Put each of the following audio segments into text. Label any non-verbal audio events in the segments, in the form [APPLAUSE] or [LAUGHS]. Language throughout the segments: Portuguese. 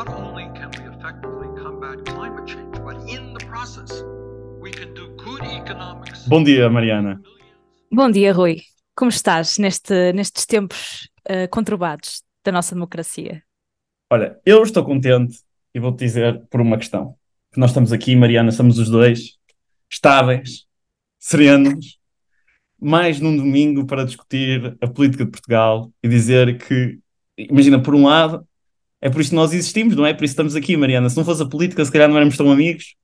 not only can we effectively combat climate change, but in the process, we can do good economics. Bom dia, Mariana. Bom dia, Rui. Como estás neste, nestes tempos uh, conturbados da nossa democracia? Olha, eu estou contente e vou-te dizer por uma questão. Que nós estamos aqui, Mariana, somos os dois estáveis, serenos, mais num domingo para discutir a política de Portugal e dizer que, imagina, por um lado, é por isso que nós existimos, não é? Por isso estamos aqui, Mariana. Se não fosse a política, se calhar não éramos tão amigos.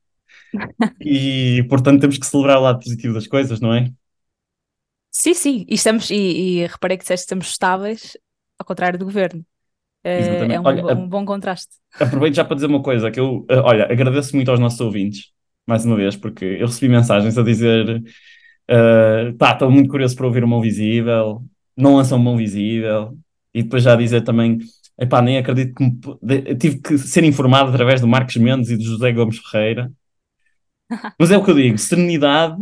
[LAUGHS] e, portanto, temos que celebrar o lado positivo das coisas, não é? Sim, sim, e, estamos, e, e reparei que disseste que estamos estáveis, ao contrário do governo. Uh, é um, olha, um, bom contraste. Aproveito já para dizer uma coisa, que eu, uh, olha, agradeço muito aos nossos ouvintes, mais uma vez, porque eu recebi mensagens a dizer uh, tá, estou muito curioso para ouvir o Mão Visível, não lançam Mão Visível, e depois já dizer também Epá, nem acredito que me... tive que ser informado através do Marcos Mendes e do José Gomes Ferreira. [LAUGHS] Mas é o que eu digo, serenidade,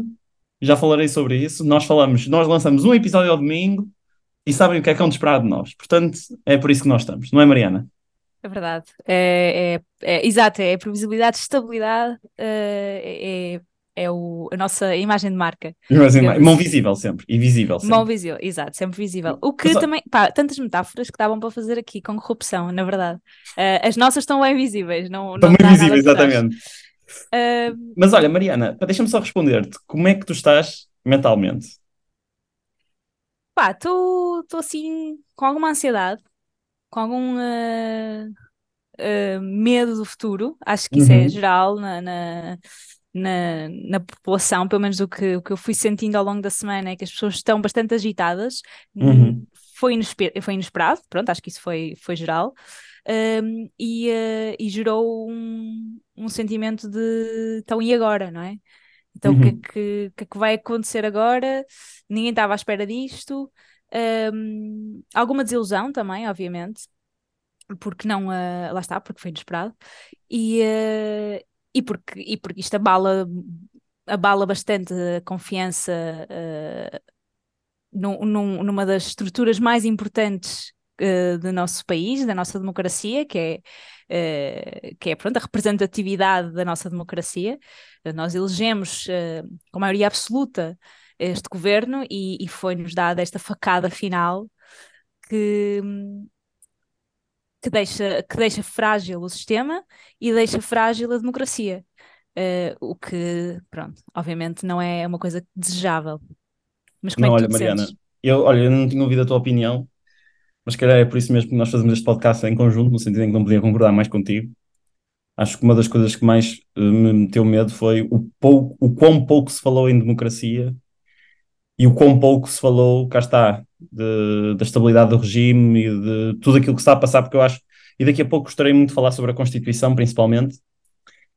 já falarei sobre isso. Nós falamos, nós lançamos um episódio ao domingo e sabem o que é que é um esperar de nós. Portanto, é por isso que nós estamos, não é, Mariana? É verdade. É, é, é exato, é previsibilidade, estabilidade, é, é o, a nossa imagem de marca. Imagem de marca. Mão visível sempre, e visível sempre. Mão visível, exato, sempre visível. O que também, pá, tantas metáforas que davam para fazer aqui com corrupção, na verdade. Uh, as nossas estão bem visíveis, não Estão bem visíveis, exatamente. Uh... Mas olha, Mariana, deixa-me só responder-te, como é que tu estás mentalmente? Pá, estou assim, com alguma ansiedade, com algum... Uh, medo do futuro, acho que isso é uhum. é geral na, na na, na população, pelo menos o que, o que eu fui sentindo ao longo da semana é que as pessoas estão bastante agitadas. Uhum. Foi, inesper foi inesperado, pronto, acho que isso foi, foi geral. Um, e, uh, e, gerou um, um, sentimento de então e agora, não é? Então o que é uhum. que, que, é que, vai acontecer agora? Ninguém estava à espera disto. Um, alguma desilusão também, obviamente, porque não, uh, lá está, porque foi inesperado. E, uh, e porque, e porque isto abala, abala bastante a confiança uh, num, num, numa das estruturas mais importantes uh, do nosso país, da nossa democracia, que é, uh, que é pronto, a representatividade da nossa democracia. nós elegemos com maioria absoluta este governo e, e foi-nos dada esta facada final que, que deixa, que deixa frágil o sistema e deixa frágil a democracia. Uh, o que, pronto, obviamente não é uma coisa desejável. Mas como não, é que olha, Mariana, sentes? eu, olha, eu não tinha ouvido a tua opinião, mas calhar é por isso mesmo que nós fazemos este podcast em conjunto, no sentido em que não podia concordar mais contigo. Acho que uma das coisas que mais uh, me meteu medo foi o, pouco, o quão pouco se falou em democracia e o quão pouco se falou, cá está, de, da estabilidade do regime e de tudo aquilo que está a passar, porque eu acho, e daqui a pouco gostaria muito de falar sobre a Constituição, principalmente,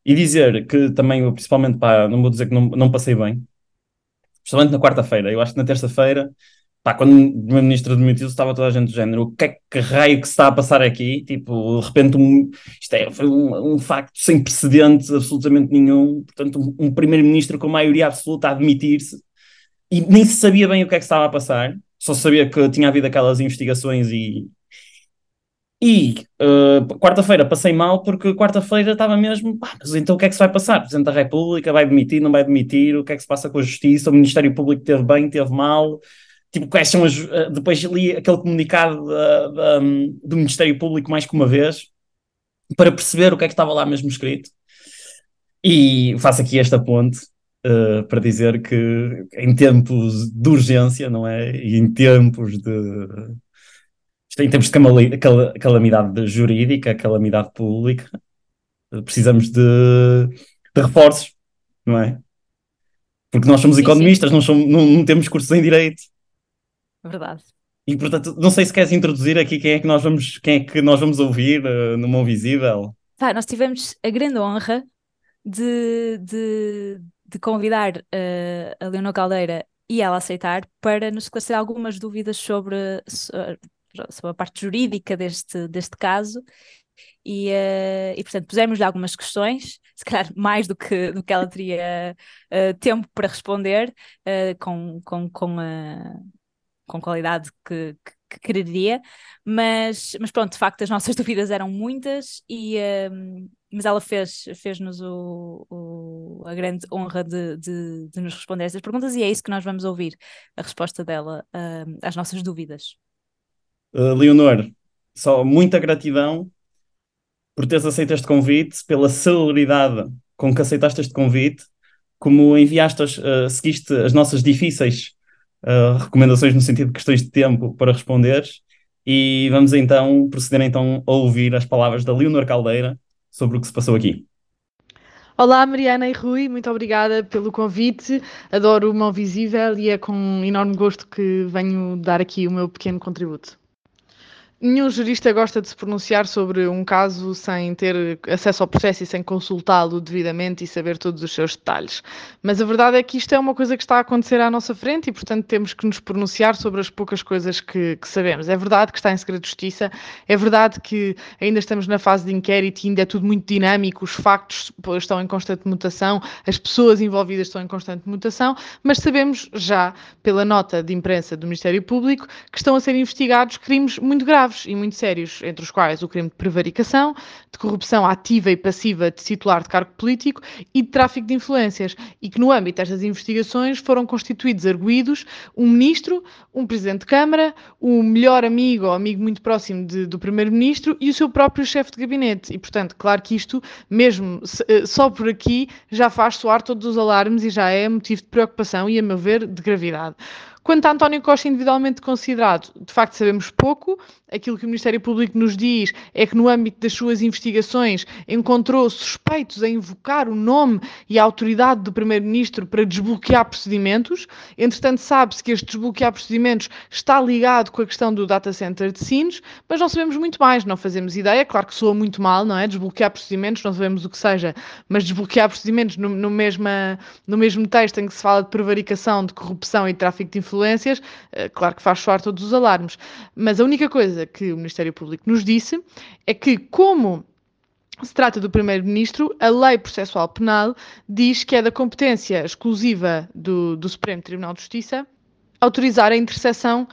e dizer que também, principalmente, pá, não vou dizer que não, não passei bem, principalmente na quarta-feira, eu acho que na terça-feira, pá, quando o meu ministro admitiu, estava toda a gente do género, o que é que raio que se está a passar aqui? Tipo, de repente, um, isto é, foi um, um facto sem precedentes, absolutamente nenhum, portanto, um, um primeiro-ministro com maioria absoluta a admitir-se, e nem se sabia bem o que é que estava a passar, só sabia que tinha havido aquelas investigações e. E uh, quarta-feira passei mal porque quarta-feira estava mesmo, pá, mas então o que é que se vai passar? O Presidente da República vai demitir, não vai demitir? O que é que se passa com a Justiça? O Ministério Público teve bem, teve mal? Tipo, quais são as. Uh, depois li aquele comunicado uh, um, do Ministério Público mais que uma vez para perceber o que é que estava lá mesmo escrito. E faço aqui esta ponte uh, para dizer que em tempos de urgência, não é? E em tempos de. Em tempos de calamidade jurídica, calamidade pública, precisamos de, de reforços, não é? Porque nós somos sim, economistas, sim. Não, somos, não, não, temos cursos em direito. Verdade. E portanto, não sei se queres introduzir aqui quem é que nós vamos, quem é que nós vamos ouvir uh, no Mão Visível. Tá, nós tivemos a grande honra de, de, de convidar uh, a Leonor Caldeira e ela aceitar para nos esclarecer algumas dúvidas sobre, sobre a parte jurídica deste, deste caso. E, uh, e portanto pusemos-lhe algumas questões, [LAUGHS] se calhar mais do que, do que ela teria uh, tempo para responder, com, com, com, com qualidade que, que quereria, mas, mas pronto, de facto as nossas [LAUGHS] dúvidas eram muitas, e, mas ela fez, fez-nos o, o, a grande honra de, de, de, nos responder estas perguntas e é isso que nós vamos ouvir, a resposta dela um, às nossas dúvidas. Uh, Leonor, só muita gratidão por teres aceito este convite, pela celeridade com que aceitaste este convite, como enviaste, uh, seguiste as nossas difíceis uh, recomendações no sentido de questões de tempo para responderes. E vamos então proceder então a ouvir as palavras da Leonor Caldeira sobre o que se passou aqui. Olá, Mariana e Rui, muito obrigada pelo convite. Adoro o Mão Visível e é com enorme gosto que venho dar aqui o meu pequeno contributo. Nenhum jurista gosta de se pronunciar sobre um caso sem ter acesso ao processo e sem consultá-lo devidamente e saber todos os seus detalhes. Mas a verdade é que isto é uma coisa que está a acontecer à nossa frente e, portanto, temos que nos pronunciar sobre as poucas coisas que, que sabemos. É verdade que está em segredo de justiça, é verdade que ainda estamos na fase de inquérito e ainda é tudo muito dinâmico, os factos estão em constante mutação, as pessoas envolvidas estão em constante mutação, mas sabemos já, pela nota de imprensa do Ministério Público, que estão a ser investigados crimes muito graves graves e muito sérios, entre os quais o crime de prevaricação, de corrupção ativa e passiva de titular de cargo político e de tráfico de influências, e que no âmbito destas investigações foram constituídos arguídos um ministro, um presidente de Câmara, o melhor amigo ou amigo muito próximo de, do primeiro-ministro e o seu próprio chefe de gabinete. E, portanto, claro que isto, mesmo eh, só por aqui, já faz soar todos os alarmes e já é motivo de preocupação e, a meu ver, de gravidade. Quanto a António Costa individualmente considerado, de facto sabemos pouco. Aquilo que o Ministério Público nos diz é que no âmbito das suas investigações encontrou suspeitos a invocar o nome e a autoridade do Primeiro-Ministro para desbloquear procedimentos. Entretanto, sabe-se que este desbloquear procedimentos está ligado com a questão do data center de Sines, mas não sabemos muito mais, não fazemos ideia. Claro que soa muito mal, não é? Desbloquear procedimentos, não sabemos o que seja, mas desbloquear procedimentos no, no, mesma, no mesmo texto em que se fala de prevaricação, de corrupção e de tráfico de influência influências, eh, claro que faz soar todos os alarmes. Mas a única coisa que o Ministério Público nos disse é que, como se trata do Primeiro-Ministro, a Lei Processual Penal diz que é da competência exclusiva do, do Supremo Tribunal de Justiça autorizar a interseção,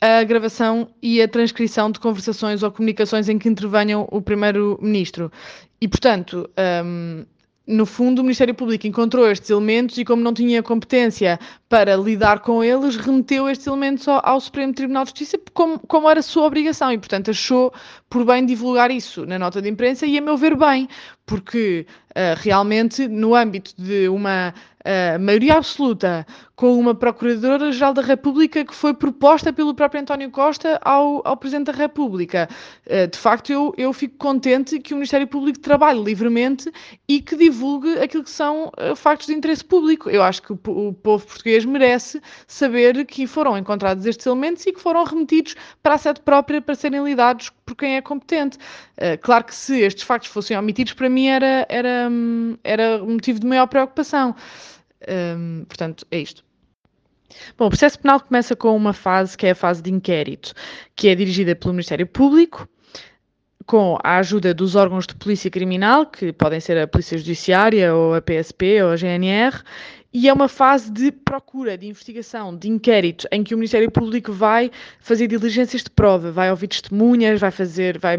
a gravação e a transcrição de conversações ou comunicações em que intervenham o Primeiro-Ministro. E, portanto, um, no fundo, o Ministério Público encontrou estes elementos e, como não tinha competência para lidar com eles, remeteu estes elementos ao, ao Supremo Tribunal de Justiça como, como, era sua obrigação e, portanto, achou por bem divulgar isso na nota de imprensa e, a meu ver, bem, porque uh, realmente, no âmbito de uma uh, maioria absoluta com uma Procuradora-Geral da República que foi proposta pelo próprio António Costa ao, ao Presidente da República. Uh, de facto, eu, eu fico contente que o Ministério Público trabalhe livremente e que divulgue aquilo que são factos de interesse público. Eu acho que o, o povo português merece saber que foram encontrados estes elementos e que foram remetidos para a sede própria para serem lidados por quem é competente. Uh, claro que se estes factos fossem omitidos, para mim era, era, era motivo de maior preocupação. Um, portanto, é isto. Bom, o processo penal começa com uma fase que é a fase de inquérito, que é dirigida pelo Ministério Público, com a ajuda dos órgãos de polícia criminal, que podem ser a Polícia Judiciária, ou a PSP, ou a GNR, e é uma fase de procura, de investigação, de inquérito, em que o Ministério Público vai fazer diligências de prova, vai ouvir testemunhas, vai fazer, vai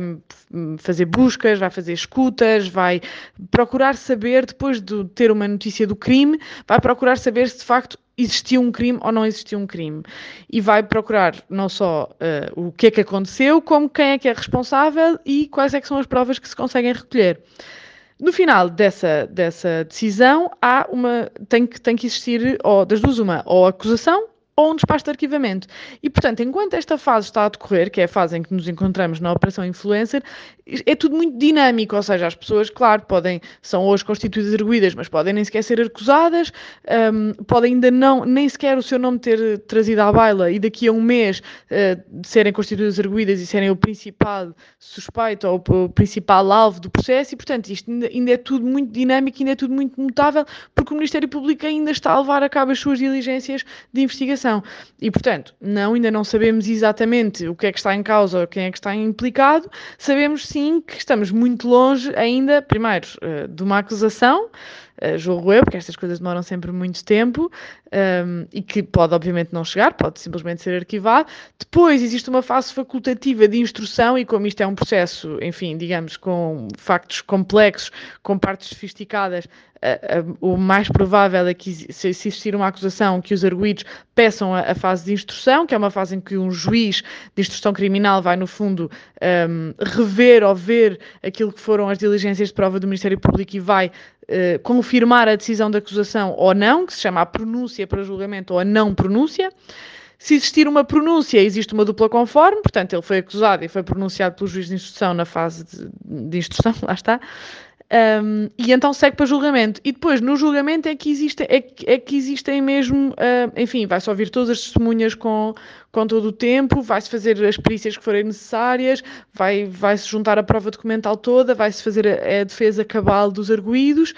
fazer buscas, vai fazer escutas, vai procurar saber, depois de ter uma notícia do crime, vai procurar saber se de facto existiu um crime ou não existiu um crime. E vai procurar não só uh, o que é que aconteceu, como quem é que é responsável e quais é que são as provas que se conseguem recolher. No final dessa, dessa decisão, há uma, tem, que, tem que existir, ou das duas, uma, ou acusação ou um despacho de arquivamento. E, portanto, enquanto esta fase está a decorrer, que é a fase em que nos encontramos na Operação Influencer, é tudo muito dinâmico, ou seja, as pessoas, claro, podem, são hoje constituídas arguídas, mas podem nem sequer ser acusadas, um, podem ainda não, nem sequer o seu nome ter trazido à baila e daqui a um mês uh, serem constituídas arguídas e serem o principal suspeito ou o principal alvo do processo e, portanto, isto ainda, ainda é tudo muito dinâmico, ainda é tudo muito mutável, porque o Ministério Público ainda está a levar a cabo as suas diligências de investigação. E, portanto, não, ainda não sabemos exatamente o que é que está em causa ou quem é que está implicado, sabemos sim que estamos muito longe ainda, primeiro, eh, de uma acusação, uh, julgo eu, porque estas coisas demoram sempre muito tempo um, e que pode, obviamente, não chegar, pode simplesmente ser arquivado. Depois existe uma fase facultativa de instrução, e como isto é um processo, enfim, digamos, com factos complexos, com partes sofisticadas, o mais provável é que, se existir uma acusação, que os arguídos peçam a, a, fase de instrução, que é uma fase em que um juiz de instrução criminal vai, no fundo, um, rever ou ver aquilo que foram as diligências de prova do Ministério Público e vai uh, confirmar a decisão da acusação ou não, que se chama a pronúncia para julgamento ou a não pronúncia. Se existir uma pronúncia, existe uma dupla conforme, portanto, ele foi acusado e foi pronunciado pelo juiz de instrução na fase de, de instrução, [LAUGHS] lá está. Um, e então segue para julgamento. E depois, no julgamento, é que, existe, é, é que existem mesmo, uh, enfim, vai-se ouvir todas as testemunhas com, com todo o tempo, vai-se fazer as perícias que forem necessárias, vai-se vai juntar a prova documental toda, vai-se fazer a, a, defesa cabal dos arguídos.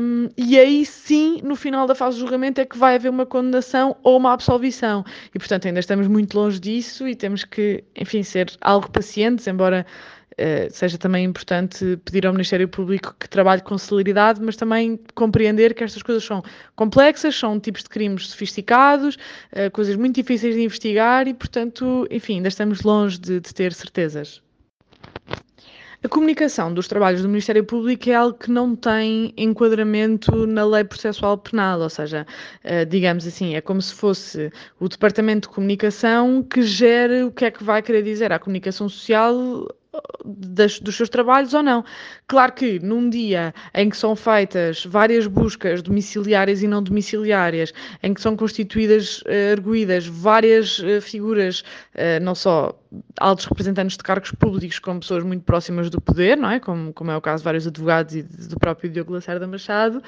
Um, e aí sim, no final da fase de julgamento, é que vai haver uma condenação ou uma absolvição. E portanto, ainda estamos muito longe disso e temos que, enfim, ser algo pacientes, embora eh, seja também importante pedir ao Ministério Público que trabalhe com celeridade, mas também compreender que estas coisas são complexas, são tipos de crimes sofisticados, uh, coisas muito difíceis de investigar e, portanto, enfim, ainda estamos longe de, de ter certezas. A comunicação dos trabalhos do Ministério Público é algo que não tem enquadramento na lei processual penal, ou seja, eh, digamos assim, é como se fosse o Departamento de Comunicação que gere o que é que vai querer dizer à comunicação social das, dos seus trabalhos ou não. Claro que num dia em que são feitas várias buscas domiciliárias e não domiciliárias, em que são constituídas, uh, arguídas várias uh, figuras, uh, não só altos representantes de cargos públicos, como pessoas muito próximas do poder, não é? Como, como é o caso de vários advogados e do próprio Diogo Lacerda Machado,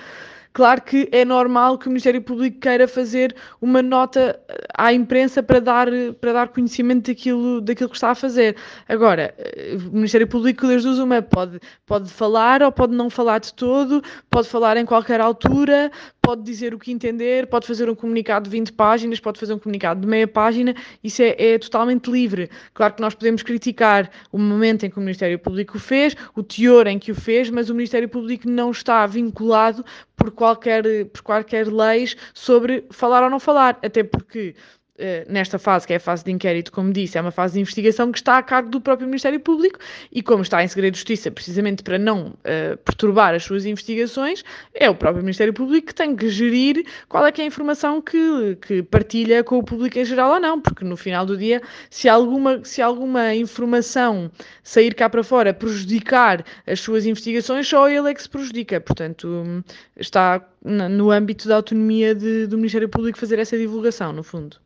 Claro que é normal que o Ministério Público queira fazer uma nota eh, à imprensa para dar, para dar conhecimento daquilo, daquilo que está a fazer. Agora, eh, o Ministério Público das duas uma pode, pode falar ou pode não falar de todo, pode falar em qualquer altura, pode dizer o que entender, pode fazer um comunicado de 20 páginas, pode fazer um comunicado de meia página, isso é, é totalmente livre. Claro que nós podemos criticar o momento em que o Ministério Público o fez, o teor em que o fez, mas o Ministério Público não está vinculado por qualquer, por qualquer leis sobre falar ou não falar, até porque nesta fase, que é a fase de inquérito, como disse, é uma fase de investigação que está a cargo do próprio Ministério Público e, como está em segredo de justiça, precisamente para não uh, perturbar as suas investigações, é o próprio Ministério Público que tem que gerir qual é que é a informação que, que partilha com o público em geral ou não, porque no final do dia, se alguma, se alguma informação sair cá para fora prejudicar as suas investigações, só ele é que se prejudica. Portanto, está no âmbito da autonomia de, do Ministério Público fazer essa divulgação, no fundo.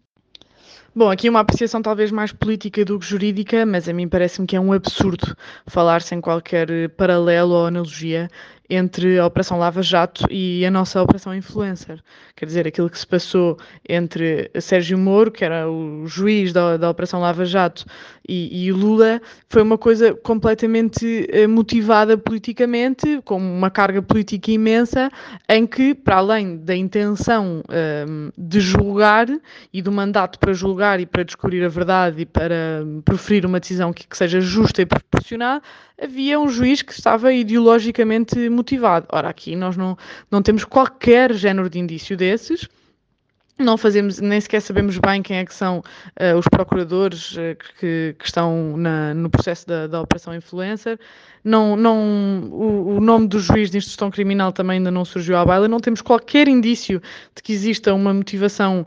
Bom, aqui uma apreciação talvez mais política do que jurídica, mas a mim parece-me que é um absurdo falar sem qualquer paralelo ou analogia entre a Operação Lava Jato e a nossa Operação Influencer. Quer dizer, aquilo que se passou entre Sérgio Moro, que era o juiz da, da Operação Lava Jato, e, e Lula, foi uma coisa completamente eh, motivada politicamente, com uma carga política imensa, em que, para além da intenção um, ehm, de julgar e do mandato para julgar e para descobrir a verdade e para proferir uma decisão que, que seja justa e proporcionada, havia um juiz que estava ideologicamente motivado. Ora, aqui nós não, não temos qualquer género de indício desses. Não fazemos, nem sequer sabemos bem quem é que são uh, os procuradores uh, que, que, estão na, no processo da, da Operação Influencer. Não, não, o, o, nome do juiz de instrução criminal também ainda não surgiu à baila. Não temos qualquer indício de que exista uma motivação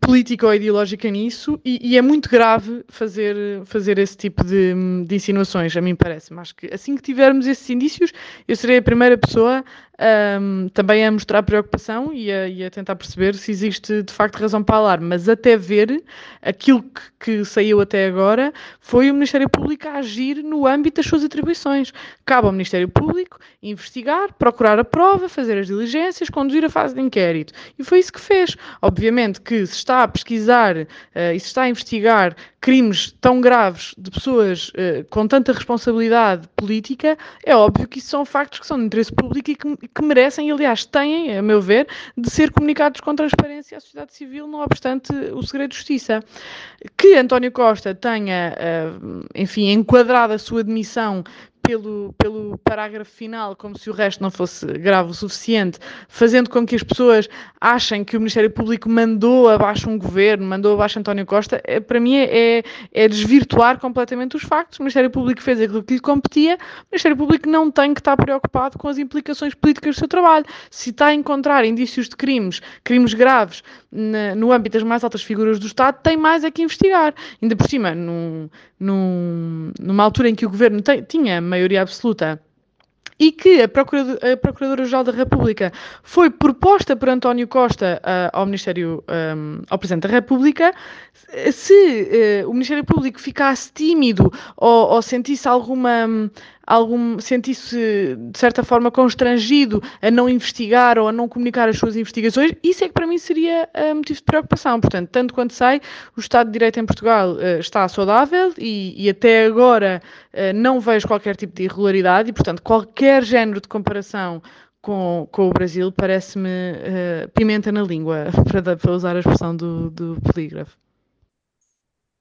política ou ideológica nisso e, e, é muito grave fazer, fazer esse tipo de, de insinuações, a mim parece. Mas que assim que tivermos esses indícios, eu serei a primeira pessoa um, também a mostrar preocupação e a, e a, tentar perceber se existe de facto razão para alarme. Mas até ver, aquilo que, que, saiu até agora foi o Ministério Público a agir no âmbito das suas atribuições. Cabe ao Ministério Público investigar, procurar a prova, fazer as diligências, conduzir a fase de inquérito. E foi isso que fez. Obviamente que se está a pesquisar uh, e se está a investigar crimes tão graves de pessoas uh, com tanta responsabilidade política, é óbvio que isso são factos que são de interesse público e que, que, merecem, e aliás têm, a meu ver, de ser comunicados com transparência à sociedade civil, não obstante o segredo de justiça. Que António Costa tenha, uh, enfim, enquadrado a sua demissão pelo, pelo parágrafo final, como se o resto não fosse grave o suficiente, fazendo com que as pessoas achem que o Ministério Público mandou abaixo um governo, mandou abaixo António Costa, é, para mim é, é desvirtuar completamente os factos. O Ministério Público fez aquilo que lhe competia, o Ministério Público não tem que estar preocupado com as implicações políticas do seu trabalho. Se está a encontrar indícios de crimes, crimes graves, na, no âmbito das mais altas figuras do Estado, tem mais é que investigar. Ainda por cima, num, num, numa altura em que o governo tinha maioria absoluta e que a Procuradora-Geral da República foi proposta por António Costa uh, ao Ministério, um, ao Presidente da República, se uh, o Ministério Público ficasse tímido ou, ou sentisse alguma algum sentisse de certa forma constrangido a não investigar ou a não comunicar as suas investigações, isso é que para mim seria uh, motivo de preocupação. Portanto, tanto quanto sei, o Estado de Direito em Portugal uh, está saudável e, e até agora uh, não vejo qualquer tipo de irregularidade e, portanto, qualquer género de comparação com, com o Brasil parece-me pimenta na língua, [LAUGHS] para, para usar a expressão do, do polígrafo.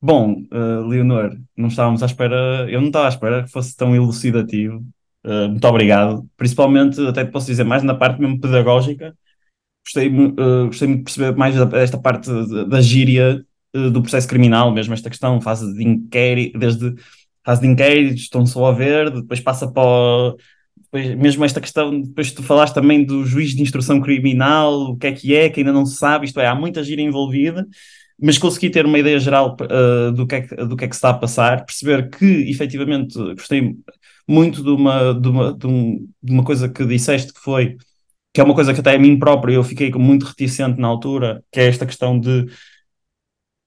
Bom, uh, Leonor, não estávamos à espera, eu não estava à espera que fosse tão elucidativo. Uh, muito obrigado. Principalmente, até posso dizer, mais na parte mesmo pedagógica. Gostei, uh, gostei muito de perceber mais desta parte da gíria do processo criminal, mesmo esta questão, fase de inquérito, desde fase de inquérito, estão só a ver, depois passa para o, depois, mesmo esta questão, depois tu falaste também do juiz de instrução criminal, o que é que é, que ainda não se sabe, isto é, há muita gira envolvida mas consegui ter uma ideia geral uh, do, que é que, do que é que se está a passar, perceber que efetivamente gostei muito de uma, de uma, de um, de uma coisa que disseste que foi, que é uma coisa que até a mim próprio eu fiquei muito reticente na altura, que é esta questão de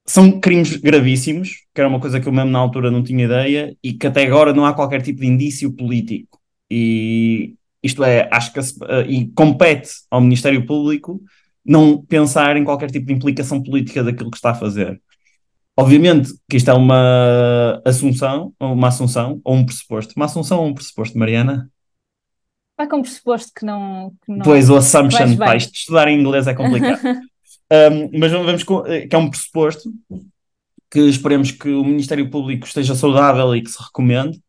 são crimes gravíssimos, que era uma coisa que eu mesmo na altura não tinha ideia, e que até agora não há qualquer tipo de indício político. E isto é, acho que uh, e compete ao Ministério Público não pensar em qualquer tipo de implicação política daquilo que está a fazer. Obviamente que isto é uma assunção, uma assunção ou um pressuposto. Uma assunção ou um pressuposto, Mariana? Vai com um pressuposto que não. Que não pois, o assumption, pá, isto estudar em inglês é complicado. [LAUGHS] um, mas vamos que é um pressuposto que esperemos que o Ministério Público esteja saudável e que se recomende.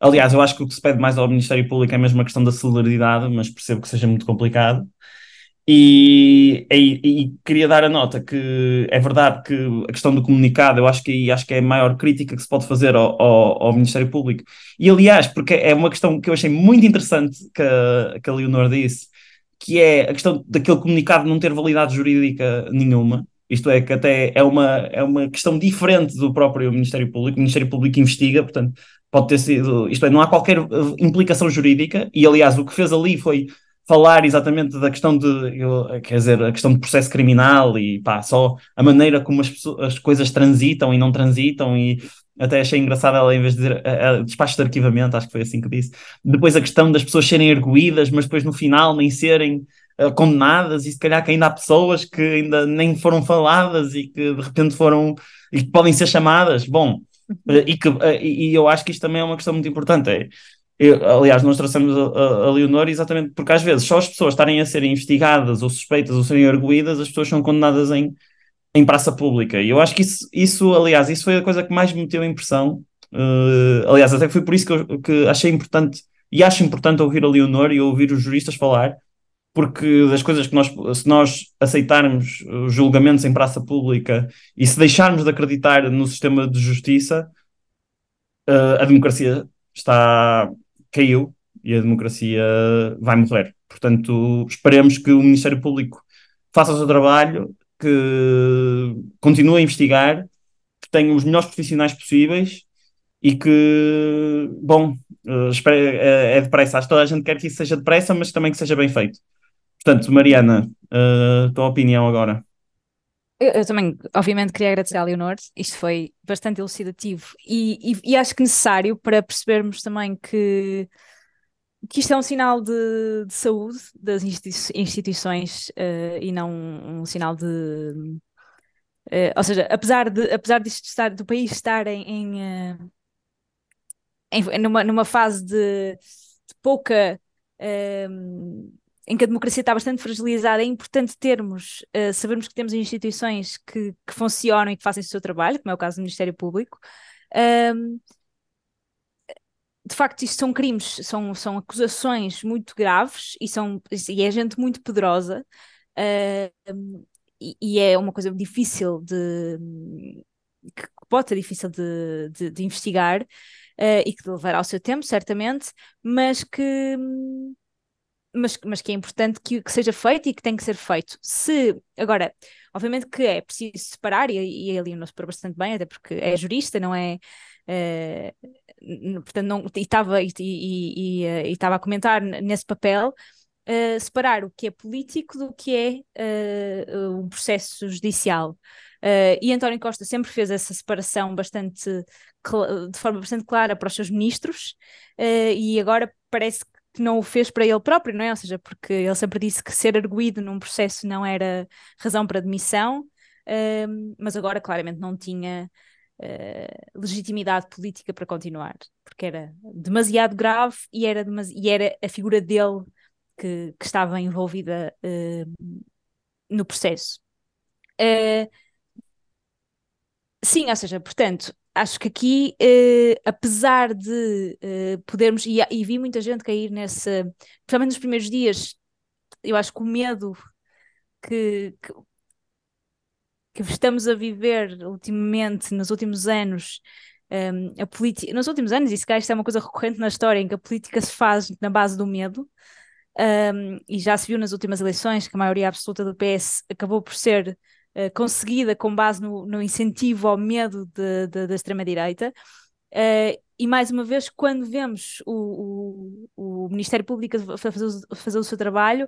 Aliás, eu acho que o que se pede mais ao Ministério Público é mesmo a questão da celeridade, mas percebo que seja muito complicado. E, e, e, queria dar a nota que é verdade que a questão do comunicado, eu acho que, acho que é a maior crítica que se pode fazer ao, ao, ao, Ministério Público. E aliás, porque é uma questão que eu achei muito interessante que a, que a Leonor disse, que é a questão daquele comunicado não ter validade jurídica nenhuma. Isto é, que até é uma, é uma questão diferente do próprio Ministério Público. O Ministério Público investiga, portanto, pode ter sido. Isto é, não há qualquer implicação jurídica, e aliás, o que fez ali foi falar exatamente da questão de, eu, quer dizer, a questão do processo criminal e pá, só a maneira como as, as coisas transitam e não transitam e até achei engraçado ela em vez de dizer a, a, despacho de arquivamento, acho que foi assim que disse. Depois a questão das pessoas serem erguidas, mas depois no final nem serem uh, condenadas e se calhar que ainda há pessoas que ainda nem foram faladas e que de repente foram e que podem ser chamadas. Bom, uh, e, que, uh, e eu acho que isto também é uma questão muito importante. É, eu, aliás, nós trouxemos a, a, Leonor exatamente porque às vezes só as pessoas estarem a serem investigadas ou suspeitas ou serem arguídas, as pessoas são condenadas em, em praça pública. E eu acho que isso, isso, aliás, isso foi a coisa que mais me meteu impressão. Uh, aliás, até foi por isso que, eu, que achei importante e acho importante ouvir a Leonor e ouvir os juristas falar, porque das coisas que nós, se nós aceitarmos os julgamentos em praça pública e se deixarmos de acreditar no sistema de justiça, uh, a democracia está caiu e a democracia vai morrer. Portanto, esperemos que o Ministério Público faça o seu trabalho, que continue a investigar, que tenha os melhores profissionais possíveis e que, bom, é depressa. Acho que toda a gente quer que isso seja depressa, mas também que seja bem feito. Portanto, Mariana, a tua opinião agora. Eu, eu, também, obviamente, queria agradecer à Leonor, isto foi bastante elucidativo e, e, e, acho que necessário para percebermos também que, que isto é um sinal de, de saúde das instituições uh, e não um sinal de. Uh, ou seja, apesar, de, apesar disto estar, do país estar em, em, uh, em numa, numa fase de, de pouca em que a democracia está bastante fragilizada, é importante termos, uh, sabermos que temos instituições que, que, funcionam e que fazem o seu trabalho, como é o caso do Ministério Público. Um, de facto, isto são crimes, são, são acusações muito graves e, são, e é gente muito poderosa. Uh, e, e, é uma coisa difícil de. que pode ser difícil de, de, de investigar uh, e que levará o seu tempo, certamente, mas que. Mas, mas que é importante que, que seja feito e que tem que ser feito. Se, agora, obviamente que é preciso separar, e, e a Leonor separou bastante bem, até porque é jurista, não é, Uh, portanto, não, e estava e, e, e, e, a comentar nesse papel uh, separar o que é político do que é uh, um processo judicial. e António Costa sempre fez essa separação bastante de forma bastante clara para os seus ministros, e agora parece que não o fez para ele próprio, não é? Ou seja, porque ele sempre disse que ser arguído num processo não era razão para demissão, mas agora claramente não tinha uh, legitimidade política para continuar, porque era demasiado grave e era, e era a figura dele que, que estava envolvida uh, no processo. Uh, sim, ou seja, portanto, acho que aqui, apesar de podermos, e, e, vi muita gente cair nesse, principalmente nos primeiros dias, eu acho que o medo que, que que estamos a viver ultimamente, nos últimos anos, um, a política, nos últimos anos, e se calhar isto é uma coisa recorrente na história, em que a política se faz na base do medo, um, e já se viu nas últimas eleições que a maioria absoluta do PS acabou por ser uh, conseguida com base no, no, incentivo ao medo de, de, da extrema-direita. Uh, e mais uma vez, quando vemos o, o, o Ministério Público fazer, fazer o seu trabalho,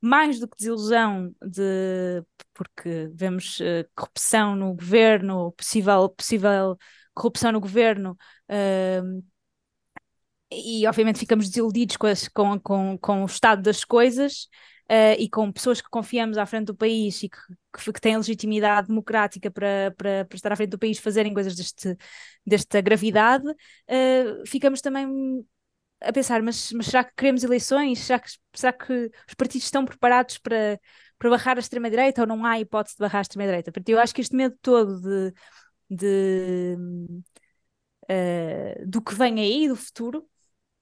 mais do que desilusão de porque vemos uh, corrupção no governo, possível, possível corrupção no governo, uh, e obviamente ficamos desiludidos com, as, com, com, com o estado das coisas uh, e com pessoas que confiamos à frente do país e que, que, que têm legitimidade democrática para, para, para, estar à frente do país fazerem coisas deste, desta gravidade, uh, ficamos também a pensar, mas, mas será que queremos eleições? Será que, será que os partidos estão preparados para, para barrar a extrema-direita ou não há hipótese de barrar a extrema-direita? Porque eu acho que este medo todo de, de uh, do que vem aí, do futuro,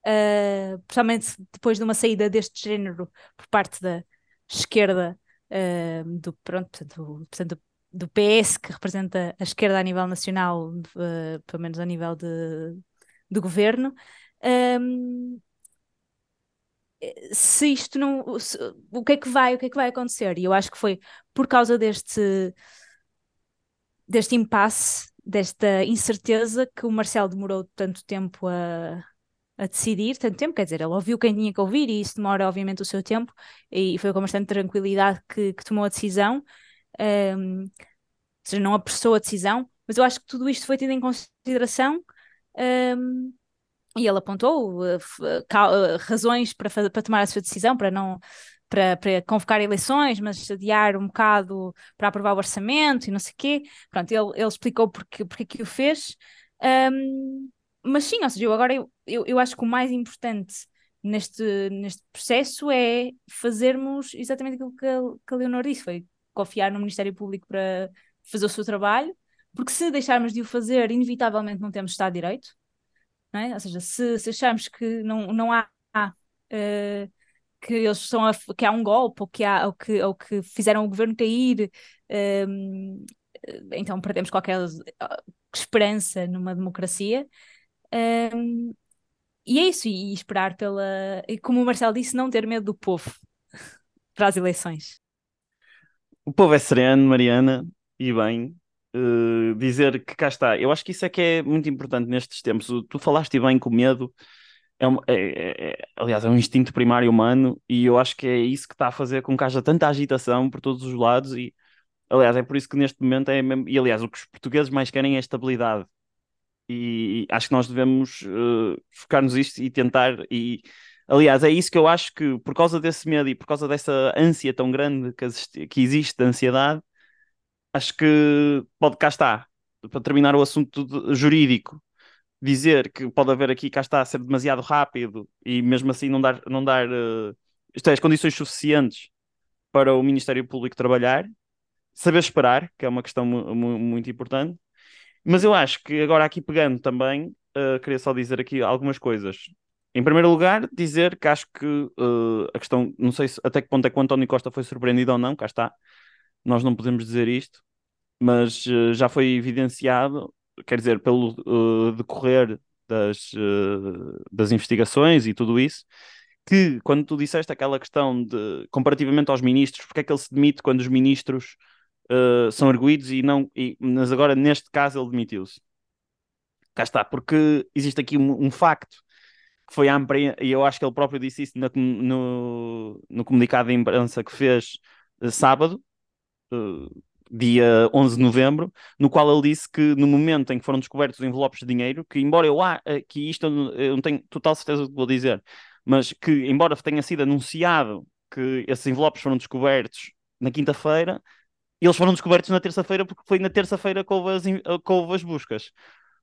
uh, principalmente depois de uma saída deste género por parte da esquerda, uh, do, pronto, do, portanto, do PS, que representa a esquerda a nível nacional, uh, pelo menos a nível de, de governo, um, se isto não. Se, o que é que vai, o que é que vai acontecer? E eu acho que foi por causa deste, deste impasse, desta incerteza, que o Marcelo demorou tanto tempo a, a decidir, tanto tempo, quer dizer, ele ouviu quem tinha que ouvir e isso demora, obviamente, o seu tempo, e foi com bastante tranquilidade que, que tomou a decisão. Um, ou seja, não apressou a decisão, mas eu acho que tudo isto foi tido em consideração. Um, e ele apontou uh, uh, razões para, para tomar a sua decisão, para não para, para, convocar eleições, mas adiar um bocado para aprovar o orçamento e não sei o quê. Pronto, ele, ele explicou porque, porque que o fez. Um, mas sim, ou seja, eu agora eu, eu, eu acho que o mais importante neste, neste processo é fazermos exatamente aquilo que a, que a Leonor disse, foi confiar no Ministério Público para fazer o seu trabalho, porque se deixarmos de o fazer, inevitavelmente não temos Estado de Direito, é? Ou seja, se, se acharmos que não, não há uh, que eles são a, que há um golpe ou que há ou que, ou que fizeram o governo cair, uh, então perdemos qualquer esperança numa democracia. Uh, e é isso, e esperar pela. Como o Marcelo disse, não ter medo do povo [LAUGHS] para as eleições. O povo é sereno, Mariana, e bem, uh, dizer que cá está. Eu acho que isso é que é muito importante nestes tempos. Tu falaste bem com medo, é, um, é, é, é, aliás, é um instinto primário humano, e eu acho que é isso que está a fazer com que haja tanta agitação por todos os lados. E aliás, é por isso que neste momento é mesmo, e aliás, o que os portugueses mais querem é estabilidade. E, acho que nós devemos uh, focar-nos isto e tentar. E, aliás, é isso que eu acho que, por causa desse medo e por causa dessa ânsia tão grande que, que existe de ansiedade, acho que pode cá está, para terminar o assunto de, jurídico, dizer que pode haver aqui cá está a ser demasiado rápido e mesmo assim não dar, não dar uh, isto é, as condições suficientes para o Ministério Público trabalhar, saber esperar, que é uma questão mu mu muito importante. Mas eu acho que agora aqui pegando também, uh, queria só dizer aqui algumas coisas. Em primeiro lugar, dizer que acho que uh, a questão, não sei se, até que ponto é que o António Costa foi surpreendido ou não, cá está, nós não podemos dizer isto, mas uh, já foi evidenciado, quer dizer, pelo decorrer das, das investigações e tudo isso, que quando tu disseste aquela questão de comparativamente aos ministros, porque é que ele se demite quando os ministros são arguídos e não, e, mas agora neste caso ele demitiu-se. Cá está, porque existe aqui um, um facto que foi à imprensa, e eu acho que ele próprio disse isso no, no comunicado de imprensa que fez uh, sábado, uh, dia 11 de novembro, no qual ele disse que no momento em que foram descobertos os envelopes de dinheiro, que embora eu, ah, que isto eu não tenho total certeza do que vou dizer, mas que embora tenha sido anunciado que esses envelopes foram descobertos na quinta-feira, eles foram descobertos na terça-feira porque foi na terça-feira que, que houve as buscas.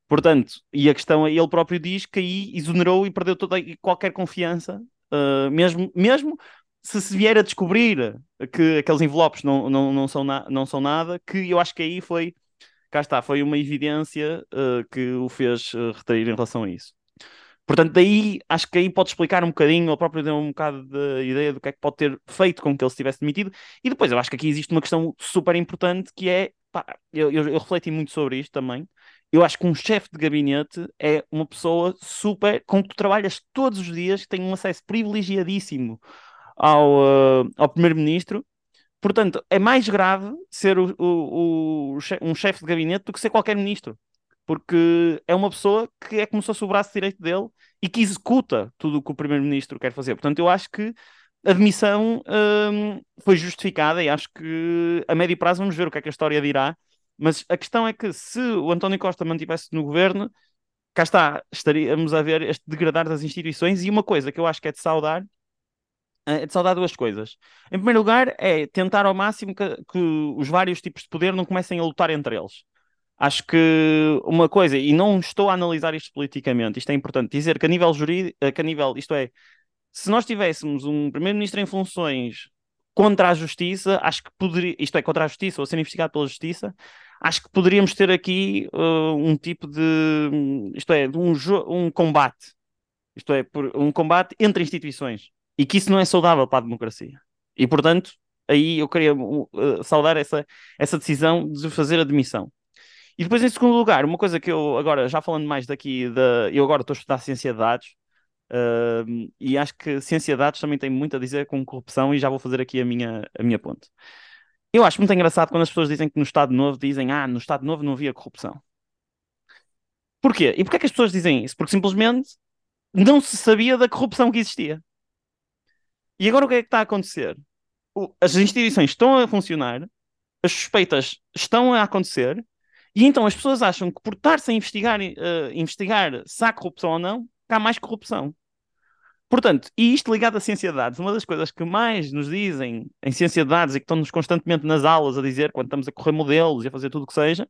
Portanto, e a questão é, ele próprio diz que aí exonerou e perdeu toda qualquer confiança, uh, mesmo, mesmo se se vier a descobrir que aqueles envelopes não, não, não, são, na, não são nada, que eu acho que aí foi, cá está, foi uma evidência uh, que o fez uh, retrair em relação a isso. Portanto, daí acho que aí pode explicar um bocadinho, ele próprio deu um bocado de ideia do que é que pode ter feito com que ele se tivesse demitido. E depois eu acho que aqui existe uma questão super importante que é, pá, eu, eu, eu refleti muito sobre isto também, eu acho que um chefe de gabinete é uma pessoa super com que tu trabalhas todos os dias, que tem um acesso privilegiadíssimo ao, uh, ao primeiro-ministro. Portanto, é mais grave ser o, o, o, um chefe de gabinete do que ser qualquer ministro, porque é uma pessoa que é como se fosse o braço direito dele e que executa tudo o que o primeiro-ministro quer fazer. Portanto, eu acho que a demissão um, foi justificada e acho que a médio prazo vamos ver o que é que a história dirá mas a questão é que se o António Costa mantivesse no governo, cá está, estaríamos a ver este degradar das instituições. E uma coisa que eu acho que é de saudar é de saudar duas coisas. Em primeiro lugar, é tentar ao máximo que, que, os vários tipos de poder não comecem a lutar entre eles. Acho que uma coisa, e não estou a analisar isto politicamente, isto é importante dizer que a nível jurídico, que a nível, isto é, se nós tivéssemos um primeiro-ministro em funções contra a justiça, acho que poderia, isto é, contra a justiça ou a ser investigado pela justiça, acho que poderíamos ter aqui uh, um tipo de, isto é, um, um combate, isto é, um combate entre instituições, e que isso não é saudável para a democracia. E, portanto, aí eu queria uh, saudar essa, essa decisão de fazer a demissão. E depois, em segundo lugar, uma coisa que eu agora, já falando mais daqui, da, eu agora estou a estudar ciência de dados, uh, e acho que ciência de dados também tem muito a dizer com corrupção, e já vou fazer aqui a minha, a minha ponte. Eu acho muito engraçado quando as pessoas dizem que no Estado Novo dizem ah, no Estado Novo não havia corrupção. Porquê? E porquê é que as pessoas dizem isso? Porque simplesmente não se sabia da corrupção que existia. E agora o que é que está a acontecer? As instituições estão a funcionar, as suspeitas estão a acontecer, e então as pessoas acham que por estar-se a investigar, uh, investigar se há corrupção ou não, há mais corrupção. Portanto, e isto ligado à ciência de dados, uma das coisas que mais nos dizem em ciência de dados e que estão-nos constantemente nas aulas a dizer, quando estamos a correr modelos e a fazer tudo o que seja,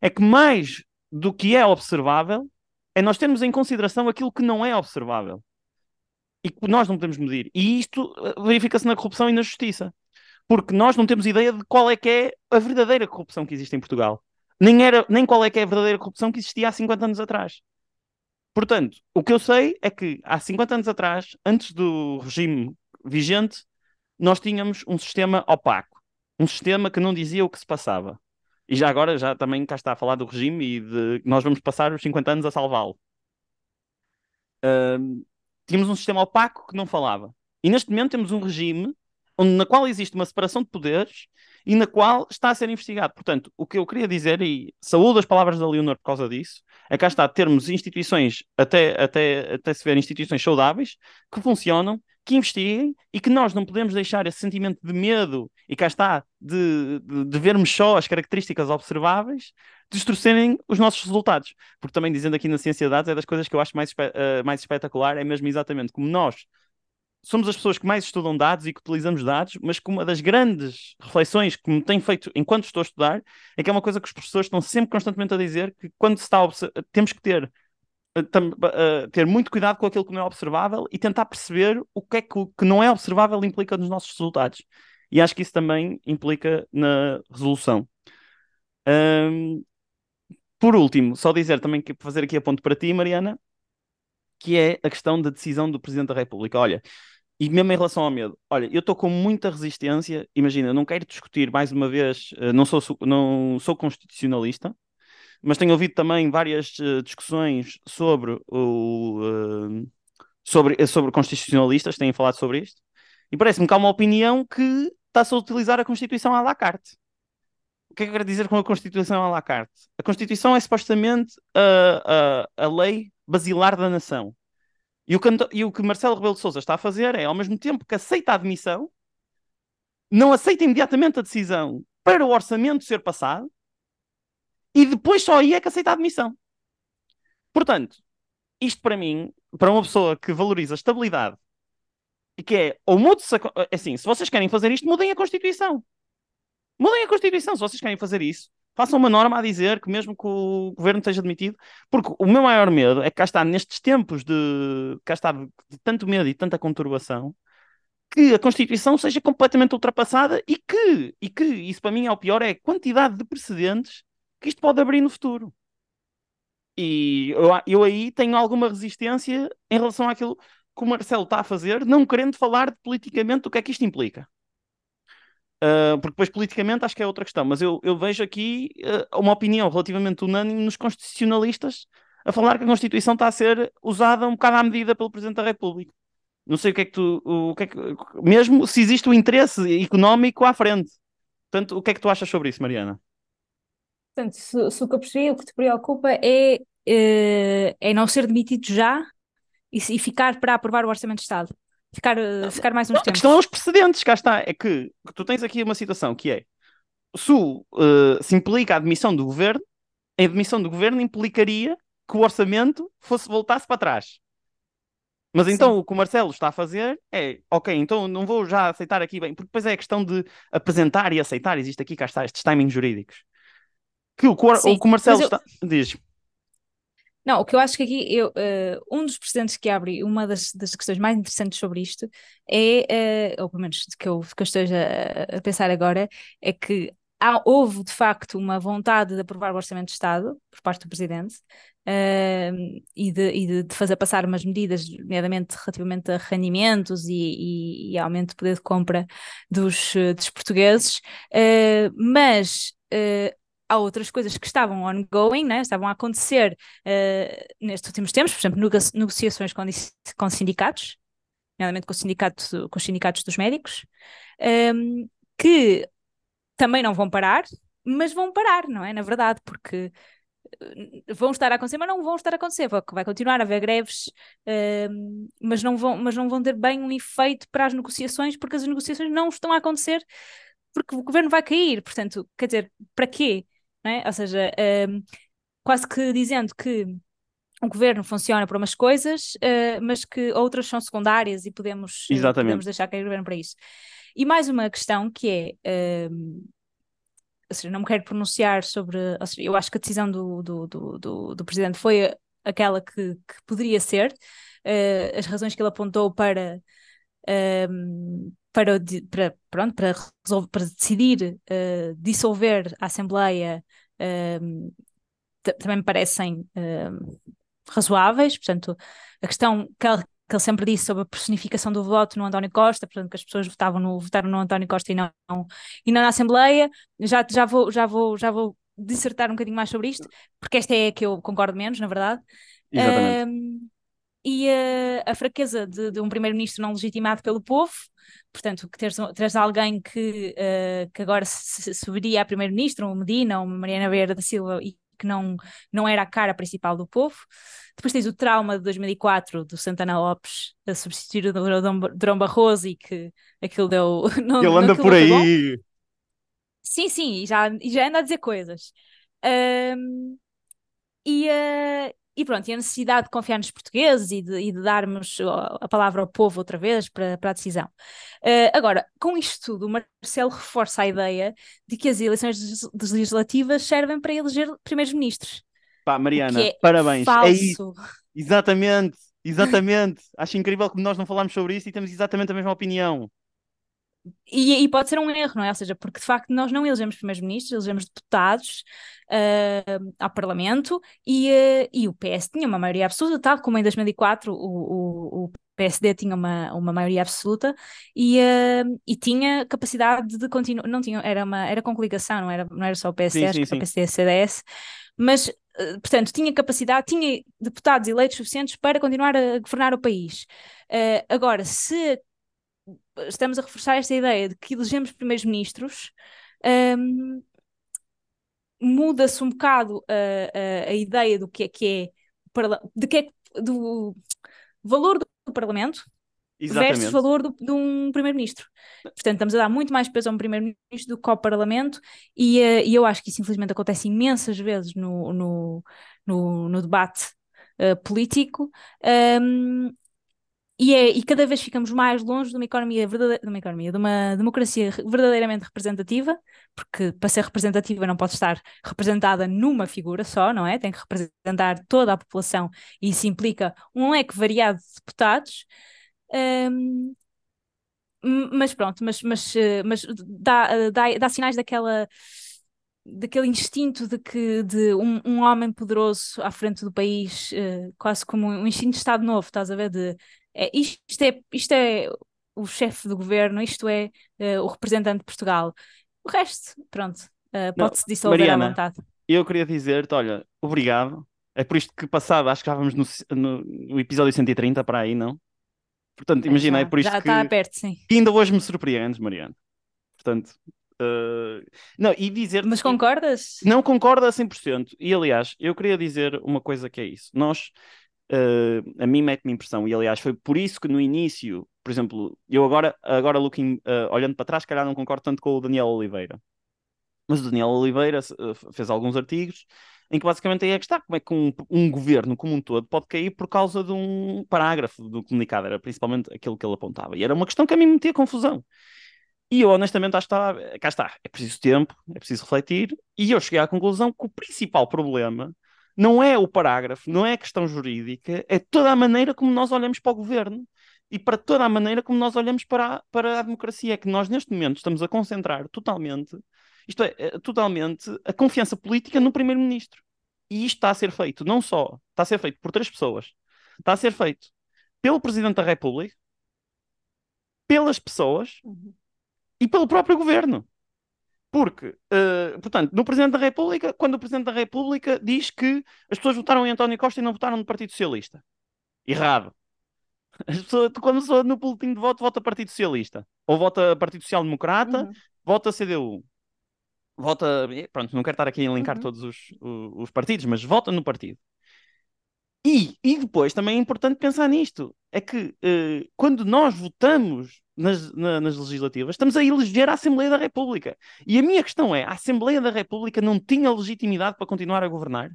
é que mais do que é observável é nós termos em consideração aquilo que não é observável e que nós não podemos medir. E isto eh, verifica-se na corrupção e na justiça. Porque nós não temos ideia de qual é que é a verdadeira corrupção que existe em Portugal. Nem, era, nem qual é que é a verdadeira corrupção que existia há 50 anos atrás. Portanto, o que eu sei é que há 50 anos atrás, antes do regime vigente, nós tínhamos um sistema opaco, um sistema que não dizia o que se passava. E já agora, já também cá está a falar do regime e de nós vamos passar os 50 anos a salvá-lo. Tínhamos um sistema opaco que não falava. E neste momento temos um regime onde, na qual existe uma separação de poderes e na qual está a ser investigado. Portanto, o que eu queria dizer, e saúdo as palavras da Leonor por causa disso, é cá está termos instituições, até, até, até se ver instituições saudáveis, que funcionam, que investiguem e que nós não podemos deixar esse sentimento de medo e cá está, de, de, de vermos só as características observáveis, distorcerem os nossos resultados. Porque também dizendo aqui na ciência de dados, é das coisas que eu acho mais, uh, mais espetacular, é mesmo exatamente como nós somos as pessoas que mais estudam dados e que utilizamos dados, mas que uma das grandes reflexões que me tem feito enquanto estou a estudar é que é uma coisa que os professores estão sempre constantemente a dizer que quando se está temos que ter uh, ter muito cuidado com aquilo que não é observável e tentar perceber o que é que, o que não é observável implica nos nossos resultados. E acho que isso também implica na resolução. Um, por último, só dizer também que fazer aqui a ponto para ti, Mariana, que é a questão da decisão do Presidente da República. Olha, e mesmo em relação ao medo, olha, eu estou com muita resistência. Imagina, não quero discutir mais uma vez, eh, não sou, não sou constitucionalista, mas tenho ouvido também várias uh, discussões sobre o uh, sobre, sobre constitucionalistas, têm falado sobre isto, e parece-me que há uma opinião que está-se a utilizar a Constituição à la carte. O que é que eu quero dizer com a Constituição à la carte? A Constituição é supostamente a, a, a lei basilar da nação. E o, que, e o que Marcelo Rebelo de Sousa está a fazer é, ao mesmo tempo que aceita a admissão, não aceita imediatamente a decisão para o orçamento ser passado, e depois só aí é que aceita a admissão. Portanto, isto para mim, para uma pessoa que valoriza a estabilidade, e que é, ou mude-se, assim, se vocês querem fazer isto, mudem a Constituição. Mudem a Constituição, se vocês querem fazer isso. Façam uma norma a dizer que mesmo que o governo esteja admitido, porque o meu maior medo é que cá está, nestes tempos de, cá está, de, tanto medo e tanta conturbação, que a Constituição seja completamente ultrapassada e que, e que, isso para mim é o pior, é a quantidade de precedentes que isto pode abrir no futuro. E eu, eu aí tenho alguma resistência em relação àquilo que o Marcelo está a fazer, não querendo falar politicamente o que é que isto implica. Uh, porque depois politicamente acho que é outra questão, mas eu, eu vejo aqui uh, uma opinião relativamente unânime nos constitucionalistas a falar que a Constituição está a ser usada um bocado à medida pelo Presidente da República. Não sei o que é que tu. O que é que, mesmo se existe o interesse económico à frente. Portanto, o que é que tu achas sobre isso, Mariana? Portanto, se, se o que eu percebi, o que te preocupa é, é, é não ser demitido já e, e ficar para aprovar o Orçamento de Estado. Ficar, uh, ficar mais uns não, tempos. A questão é os precedentes, cá está. É que, que tu tens aqui uma situação que é se, uh, se implica a admissão do governo, a admissão do governo implicaria que o orçamento fosse voltasse para trás. Mas então Sim. o que o Marcelo está a fazer é, ok, então não vou já aceitar aqui bem, porque depois é a questão de apresentar e aceitar, existe aqui, cá está, estes timings jurídicos. Que o, o, o que o Marcelo eu... está. Diz. Não, o que eu acho que aqui eu, uh, um dos precedentes que abre, uma das, das, questões mais interessantes sobre isto é, uh, ou pelo menos que eu, que eu esteja a, pensar agora, é que há, houve de facto uma vontade de aprovar o Orçamento de Estado por parte do Presidente uh, e, de, e de, fazer passar umas medidas, nomeadamente relativamente a rendimentos e, e, e aumento de poder de compra dos, dos portugueses, mas há outras coisas que estavam ongoing, né? estavam a acontecer uh, nestes últimos tempos, por exemplo, negociações com, com sindicatos, nomeadamente com, sindicato, com os sindicatos dos médicos, um, ehm, que também não vão parar, mas vão parar, não é? Na verdade, porque eh, vão estar a acontecer, mas não vão estar a acontecer. Vai continuar a haver greves, uh, mas, não vão, mas não vão ter bem um efeito para as negociações, porque as negociações não estão a acontecer porque o governo vai cair. Portanto, quer dizer, para quê? É? Ou seja, um, quase que dizendo que o governo funciona para umas coisas, uh, mas que outras são secundárias e podemos, eh, podemos deixar cair o governo para isso. E mais uma questão que é. Um, ou seja, não me quero pronunciar sobre. Seja, eu acho que a decisão do, do, do, do, do presidente foi aquela que, que poderia ser. Uh, as razões que ele apontou para. Um, para, para, pronto, para, resolver, para decidir uh, dissolver a Assembleia uh, também me parecem uh, razoáveis. Portanto, a questão que ele, que ele, sempre disse sobre a personificação do voto no António Costa, portanto, que as pessoas votavam no, votaram no António Costa e não, e não na Assembleia, já, já, vou, já, vou, já vou dissertar um bocadinho mais sobre isto, porque esta é a que eu concordo menos, na verdade. Exatamente e a, a fraqueza de, de um primeiro-ministro não legitimado pelo povo, portanto, que teres, teres alguém que, uh, que agora se, subiria a primeiro-ministro, um Medina, ou Mariana Vieira da Silva, e que não, não era a cara principal do povo. Depois tens o trauma de 2004 do Santana Lopes a substituir o Drão Barroso e que aquilo deu. [LAUGHS] Não, Ele anda por aí. Sim, sim, e já, já anda a dizer coisas. Um, e, uh, e pronto, e a necessidade de confiar nos portugueses e de, e de darmos a palavra ao povo outra vez para, para a decisão. Uh, agora, com isto tudo, o Marcelo reforça a ideia de que as eleições legislativas servem para eleger primeiros-ministros. Pá, Mariana, é parabéns. Falso. É isso. Exatamente, exatamente. Acho incrível que nós não falámos sobre isso e temos exatamente a mesma opinião. E, e, pode ser um erro, não é? Ou seja, porque de facto nós não elegemos primeiros-ministros, elegemos deputados uh, ao Parlamento e, uh, e o PS tinha uma maioria absoluta, tal como em 2004 o, o, o PSD tinha uma, uma maioria absoluta e, uh, e tinha capacidade de continuar, não tinha, era, uma, era com coligação, não era, não era só o PSD, sim, acho sim, que sim. o PSD e CDS, mas portanto, tinha capacidade, tinha deputados eleitos suficientes para continuar a governar o país. Uh, agora, se estamos a reforçar esta ideia de que elegemos primeiros-ministros, um, muda-se um bocado a, a, a, ideia do que é que é, de que é do valor do Parlamento Exatamente. versus valor do, de um primeiro-ministro. Portanto, estamos a dar muito mais peso a um primeiro-ministro do que ao Parlamento, e, uh, e, eu acho que isso infelizmente acontece imensas vezes no, no, no, no debate uh, político. Um, e, é, e cada vez ficamos mais longe de uma economia verdadeira, de uma economia, de uma democracia verdadeiramente representativa, porque para ser representativa não pode estar representada numa figura só, não é? Tem que representar toda a população e isso implica um leque variado de deputados. Um, mas pronto, mas, mas, mas dá, dá, dá sinais daquela daquele instinto de que de um, um homem poderoso à frente do país, uh, quase como um instinto de Estado novo, estás a ver? De é, isto, é, isto é o chefe do governo, isto é uh, o representante de Portugal. O resto, pronto, uh, pode-se dissolver Mariana, à vontade. Eu queria dizer-te, olha, obrigado. É por isto que passado, acho que já vamos no, no, no episódio 130 para aí, não? Portanto, imagina, é, é por isto já que. Já está perto, sim. ainda hoje me surpreendes, Mariana. Portanto, Uh, não, e dizer. Mas concordas? Não concordo a 100%. E aliás, eu queria dizer uma coisa que é isso. Nós uh, a mim mete-me impressão, e aliás foi por isso que no início, por exemplo, eu agora, agora looking, uh, olhando para trás, calhar não concordo tanto com o Daniel Oliveira, mas o Daniel Oliveira uh, fez alguns artigos em que basicamente aí é que está, como é que um, um, governo como um todo pode cair por causa de um parágrafo do comunicado, era principalmente aquilo que ele apontava, e era uma questão que a mim me metia confusão. E eu honestamente acho que está, cá está, é preciso tempo, é preciso refletir, e eu cheguei à conclusão que o principal problema não é o parágrafo, não é a questão jurídica, é toda a maneira como nós olhamos para o governo e para toda a maneira como nós olhamos para a, para a democracia. É que nós, neste momento, estamos a concentrar totalmente, isto é, é, totalmente, a confiança política no primeiro-ministro. E isto está a ser feito, não só, está a ser feito por três pessoas, está a ser feito pelo Presidente da República, pelas pessoas uhum. e pelo próprio governo. Porque, uh, portanto, no Presidente da República, quando o Presidente da República diz que as pessoas votaram em António Costa e não votaram no Partido Socialista. Errado. As pessoas, quando pessoa no boletim de voto vota Partido Socialista, ou vota Partido Social Democrata, uhum. vota CDU. Vota. Pronto, não quero estar aqui a elencar uhum. todos os, os, os partidos, mas vota no partido. E, e depois também é importante pensar nisto: é que uh, quando nós votamos nas, na, nas legislativas, estamos a eleger a Assembleia da República. E a minha questão é: a Assembleia da República não tinha legitimidade para continuar a governar?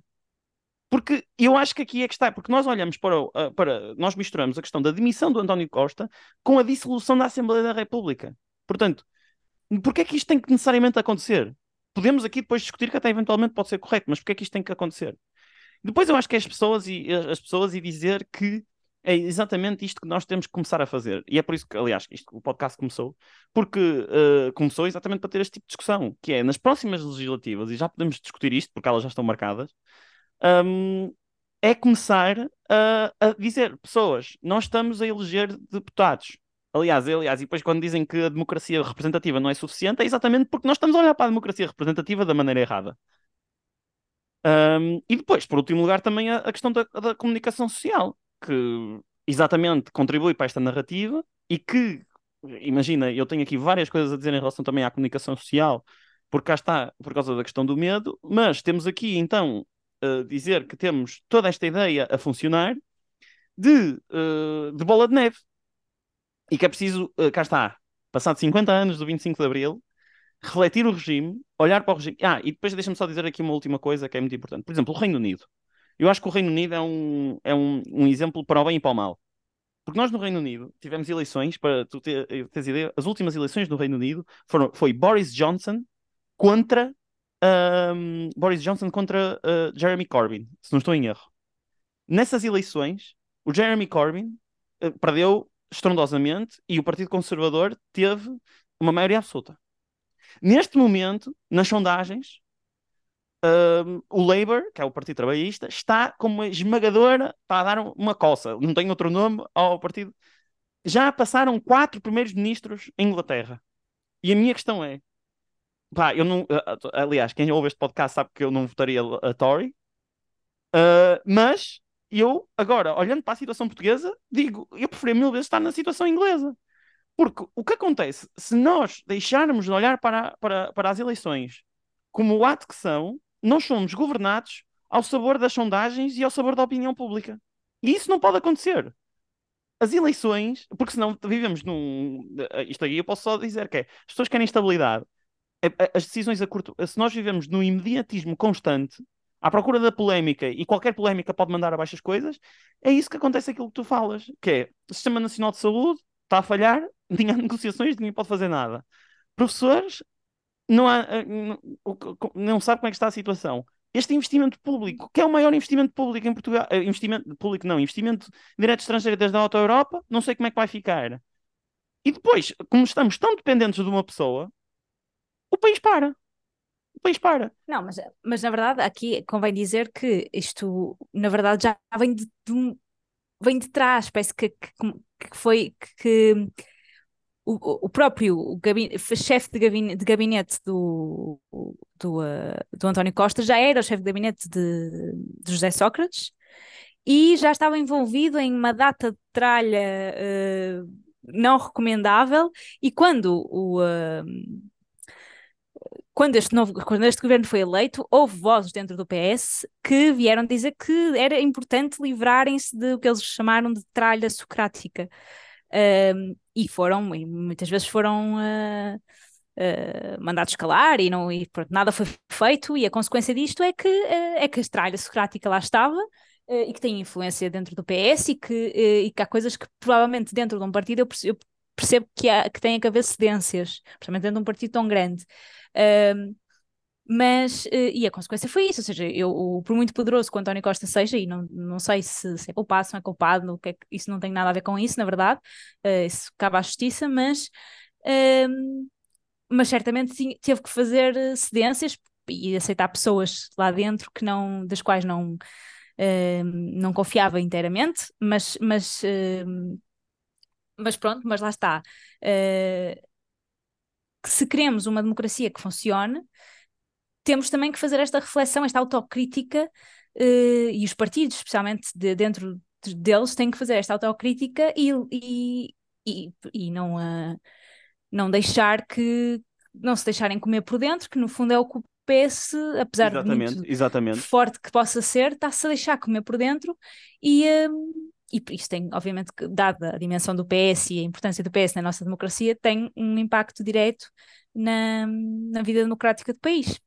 Porque eu acho que aqui é que está, porque nós olhamos para, para nós misturamos a questão da demissão do António Costa com a dissolução da Assembleia da República. Portanto, porquê é que isto tem que necessariamente acontecer? Podemos aqui depois discutir que até eventualmente pode ser correto, mas porquê é que isto tem que acontecer? Depois eu acho que é as pessoas e as pessoas e dizer que é exatamente isto que nós temos que começar a fazer. E é por isso que, aliás, isto, o podcast começou, porque uh, começou exatamente para ter este tipo de discussão, que é nas próximas legislativas, e já podemos discutir isto, porque elas já estão marcadas, um, é começar a, a, dizer, pessoas, nós estamos a eleger deputados. Aliás, aliás, e depois quando dizem que a democracia representativa não é suficiente, é exatamente porque nós estamos a olhar para a democracia representativa da maneira errada. Um, e depois, por último lugar, também a, a questão da, da, comunicação social, que exatamente contribui para esta narrativa e que, imagina, eu tenho aqui várias coisas a dizer em relação também à comunicação social, porque cá está, por causa da questão do medo, mas temos aqui então uh, dizer que temos toda esta ideia a funcionar de, uh, de bola de neve e que é preciso, uh, cá está, passado 50 anos do 25 de Abril, refletir o regime, olhar para o regime. Ah, e depois deixa-me só dizer aqui uma última coisa que é muito importante. Por exemplo, o Reino Unido. Eu acho que o Reino Unido é um, é um, um exemplo para o bem e para o mal. Porque nós no Reino Unido tivemos eleições, para tu ter, teres ideia, as últimas eleições no Reino Unido foram, foi Boris Johnson contra um, Boris Johnson contra uh, Jeremy Corbyn, se não estou em erro. Nessas eleições, o Jeremy Corbyn uh, perdeu estrondosamente e o Partido Conservador teve uma maioria absoluta. Neste momento, nas sondagens, o Labour, que é o Partido Trabalhista, está como uma esmagadora para dar uma coça, não tem outro nome ao partido. Já passaram quatro primeiros ministros em Inglaterra. E a minha questão é: pá, eu não. Aliás, quem ouve este podcast sabe que eu não votaria a Tory, uh, mas eu, agora, olhando para a situação portuguesa, digo, eu preferia mil vezes estar na situação inglesa. Porque o que acontece, se nós deixarmos de olhar para, para, para as eleições como o ato que são, nós somos governados ao sabor das sondagens e ao sabor da opinião pública. E isso não pode acontecer. As eleições, porque senão vivemos num. Isto aí eu posso só dizer que é: as pessoas querem estabilidade. As decisões a curto. Se nós vivemos num imediatismo constante, à procura da polémica, e qualquer polémica pode mandar abaixo as coisas, é isso que acontece aquilo que tu falas, que é o Sistema Nacional de Saúde está a falhar, [LAUGHS] ninguém há negociações, ninguém pode fazer nada. Professores, não, há, eh, não, sabe como é que está a situação. Este investimento público, que é o maior investimento público em Portugal, eh, investimento público não, investimento direto estrangeiro desde a Auto Europa, não sei como é que vai ficar. E depois, como estamos tão dependentes de uma pessoa, o país para. O país para. Não, mas, mas na verdade aqui convém dizer que isto, na verdade, já vem de, de vem de trás, parece que, que, que foi que, o, o próprio chefe de gabinete, de gabinete do, do, uh, do António Costa já era o chefe de gabinete de, de José Sócrates e já estava envolvido em uma data de tralha uh, não recomendável e quando o uh, quando este, novo, quando este governo foi eleito, houve vozes dentro do PS que vieram dizer que era importante livrarem-se do que eles chamaram de tralha socrática. Uh, e foram, e muitas vezes foram uh, uh, mandados calar e, não, e pronto, nada foi feito, e a consequência disto é que, uh, é que a tralha socrática lá estava e que tem influência dentro do PS e que, e que há coisas que provavelmente dentro de um partido eu percebo, eu percebo que, há, que tem que haver cedências, principalmente dentro de um partido tão grande. Mas, e a consequência foi isso, ou seja, eu, por muito poderoso que o António Costa seja, e não, não sei se, se é culpado, se não é culpado, que é, isso não tem nada a ver com isso, na verdade, uh, isso cabe à justiça, mas, uh, mas certamente teve que fazer cedências e aceitar pessoas lá dentro que não, das quais não, uh, não confiava inteiramente, mas, mas, mas pronto, mas lá está. Uh, se queremos uma democracia que funcione, temos também que fazer esta reflexão, esta autocrítica, uh, e os partidos, especialmente de, dentro de, deles, têm que fazer esta autocrítica e, e, e, e não, uh, não deixar que não se deixarem comer por dentro, que no fundo é o que o PS, apesar exatamente, de muito exatamente. forte que possa ser, está-se a deixar comer por dentro e, uh, e isso tem, obviamente, dada a dimensão do PS e a importância do PS na nossa democracia, tem um impacto direto na, na vida democrática do país.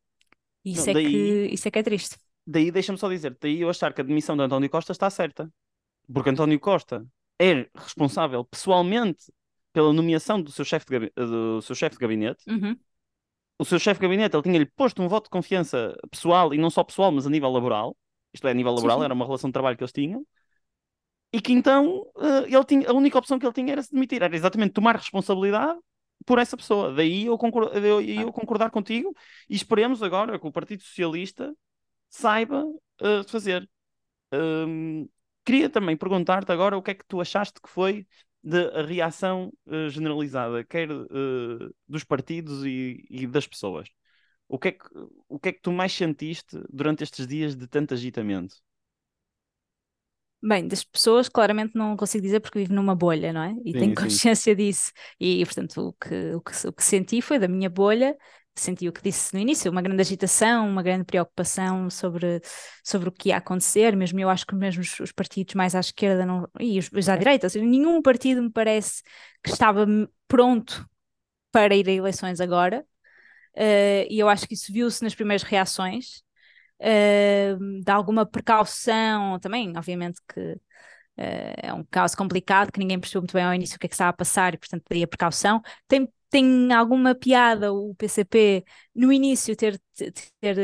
Isso, Não, é daí, que, isso é que é triste. Daí deixa-me só dizer, daí eu achar que a demissão de António Costa está certa. Porque António Costa é responsável pessoalmente pela nomeação do seu chefe de, do seu chefe de gabinete. Uhum. O seu chefe de gabinete ele tinha-lhe posto um voto de confiança pessoal e não só pessoal, mas a nível laboral. Isto é, a nível laboral, sim, era uma relação de trabalho que eles tinham e que então uh, ele tinha, a única opção que ele tinha era se demitir, era exatamente tomar responsabilidade por essa pessoa. Daí eu, concordar, daí eu concordar contigo e esperemos agora que o Partido Socialista saiba uh, fazer. Um, queria também perguntar-te agora o que é que tu achaste que foi da reação uh, generalizada, quer uh, dos partidos e, e, das pessoas. O que, é que, o que é que tu mais sentiste durante estes dias de tanto agitamento? Bem, das pessoas, claramente não consigo dizer porque vivo numa bolha, não é? E sim, tenho consciência sim. disso. E, portanto, o que, o, que, o que senti foi da minha bolha, senti o que disse no início, uma grande agitação, uma grande preocupação sobre, sobre o que ia acontecer, mesmo eu acho que mesmo os, os partidos mais à esquerda não, e os, à direita, ou seja, nenhum partido me parece que estava pronto para ir a eleições agora, uh, e eu acho que isso viu-se nas primeiras reações, uh, de alguma precaução também, obviamente que uh, é um caso complicado, que ninguém percebeu muito bem ao início o que é que estava a passar e, portanto, daí a precaução. Tem, tem alguma piada o PCP no início ter, ter, ter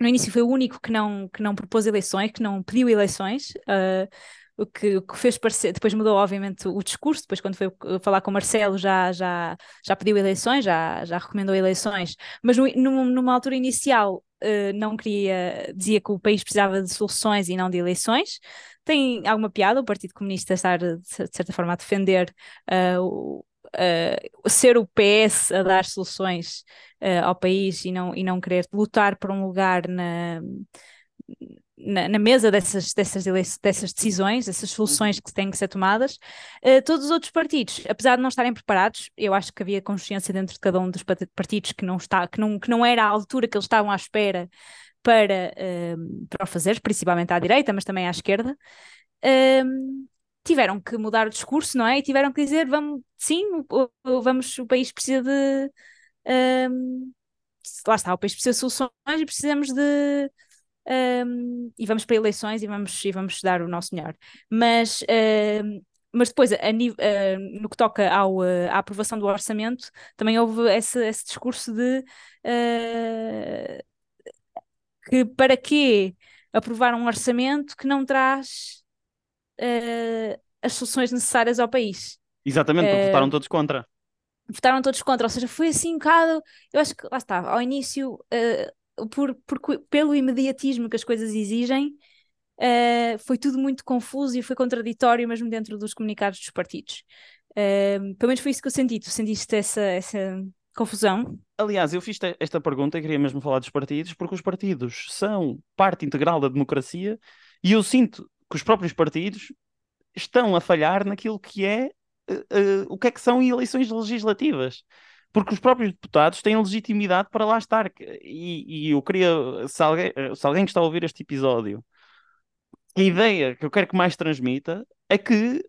no início foi o único que não, que não propôs eleições, que não pediu eleições, uh, o que, o que fez parecer, depois mudou obviamente o discurso, depois quando foi falar com Marcelo já, já, já pediu eleições, já, já recomendou eleições, mas no, numa altura inicial uh, não queria, dizia que o país precisava de soluções e não de eleições. Tem alguma piada o Partido Comunista estar de certa forma a defender uh, o, Uh, ser o PS a dar soluções ao país e não, e não querer lutar por um lugar na, na, na, mesa dessas, dessas, dessas decisões, dessas soluções que têm que ser tomadas, uh, todos os outros partidos, apesar de não estarem preparados, eu acho que havia consciência dentro de cada um dos partidos que não, está, que não, que não era a altura que eles estavam à espera para, uh, para o fazer, principalmente à direita, mas também à esquerda. Uh, tiveram que mudar o discurso, não é? E tiveram que dizer, vamos, sim, o, vamos, o país precisa de lá está, o país precisa de soluções e precisamos de um, e vamos para eleições e vamos, e vamos dar o nosso melhor. Mas, mas depois, a, a, uh, no que toca ao, uh, à aprovação do orçamento, também houve esse, esse discurso de uh, que para que aprovar um orçamento que não traz as soluções necessárias ao país. Exatamente, porque votaram todos contra. Votaram todos contra, ou seja, foi assim um bocado. Eu acho que lá está, ao início por, por, pelo imediatismo que as coisas exigem, uh, foi tudo muito confuso e foi contraditório mesmo dentro dos comunicados dos partidos. Uh, pelo menos foi isso que eu senti. Tu sentiste essa, essa confusão? Aliás, eu fiz esta pergunta e queria mesmo falar dos partidos, porque os partidos são parte integral da democracia e eu sinto que os próprios partidos estão a falhar naquilo que é uh, o que é que são eleições legislativas porque os próprios deputados têm legitimidade para lá estar. E, e eu queria, se alguém, se alguém está a ouvir este episódio, a ideia que eu quero que mais transmita é que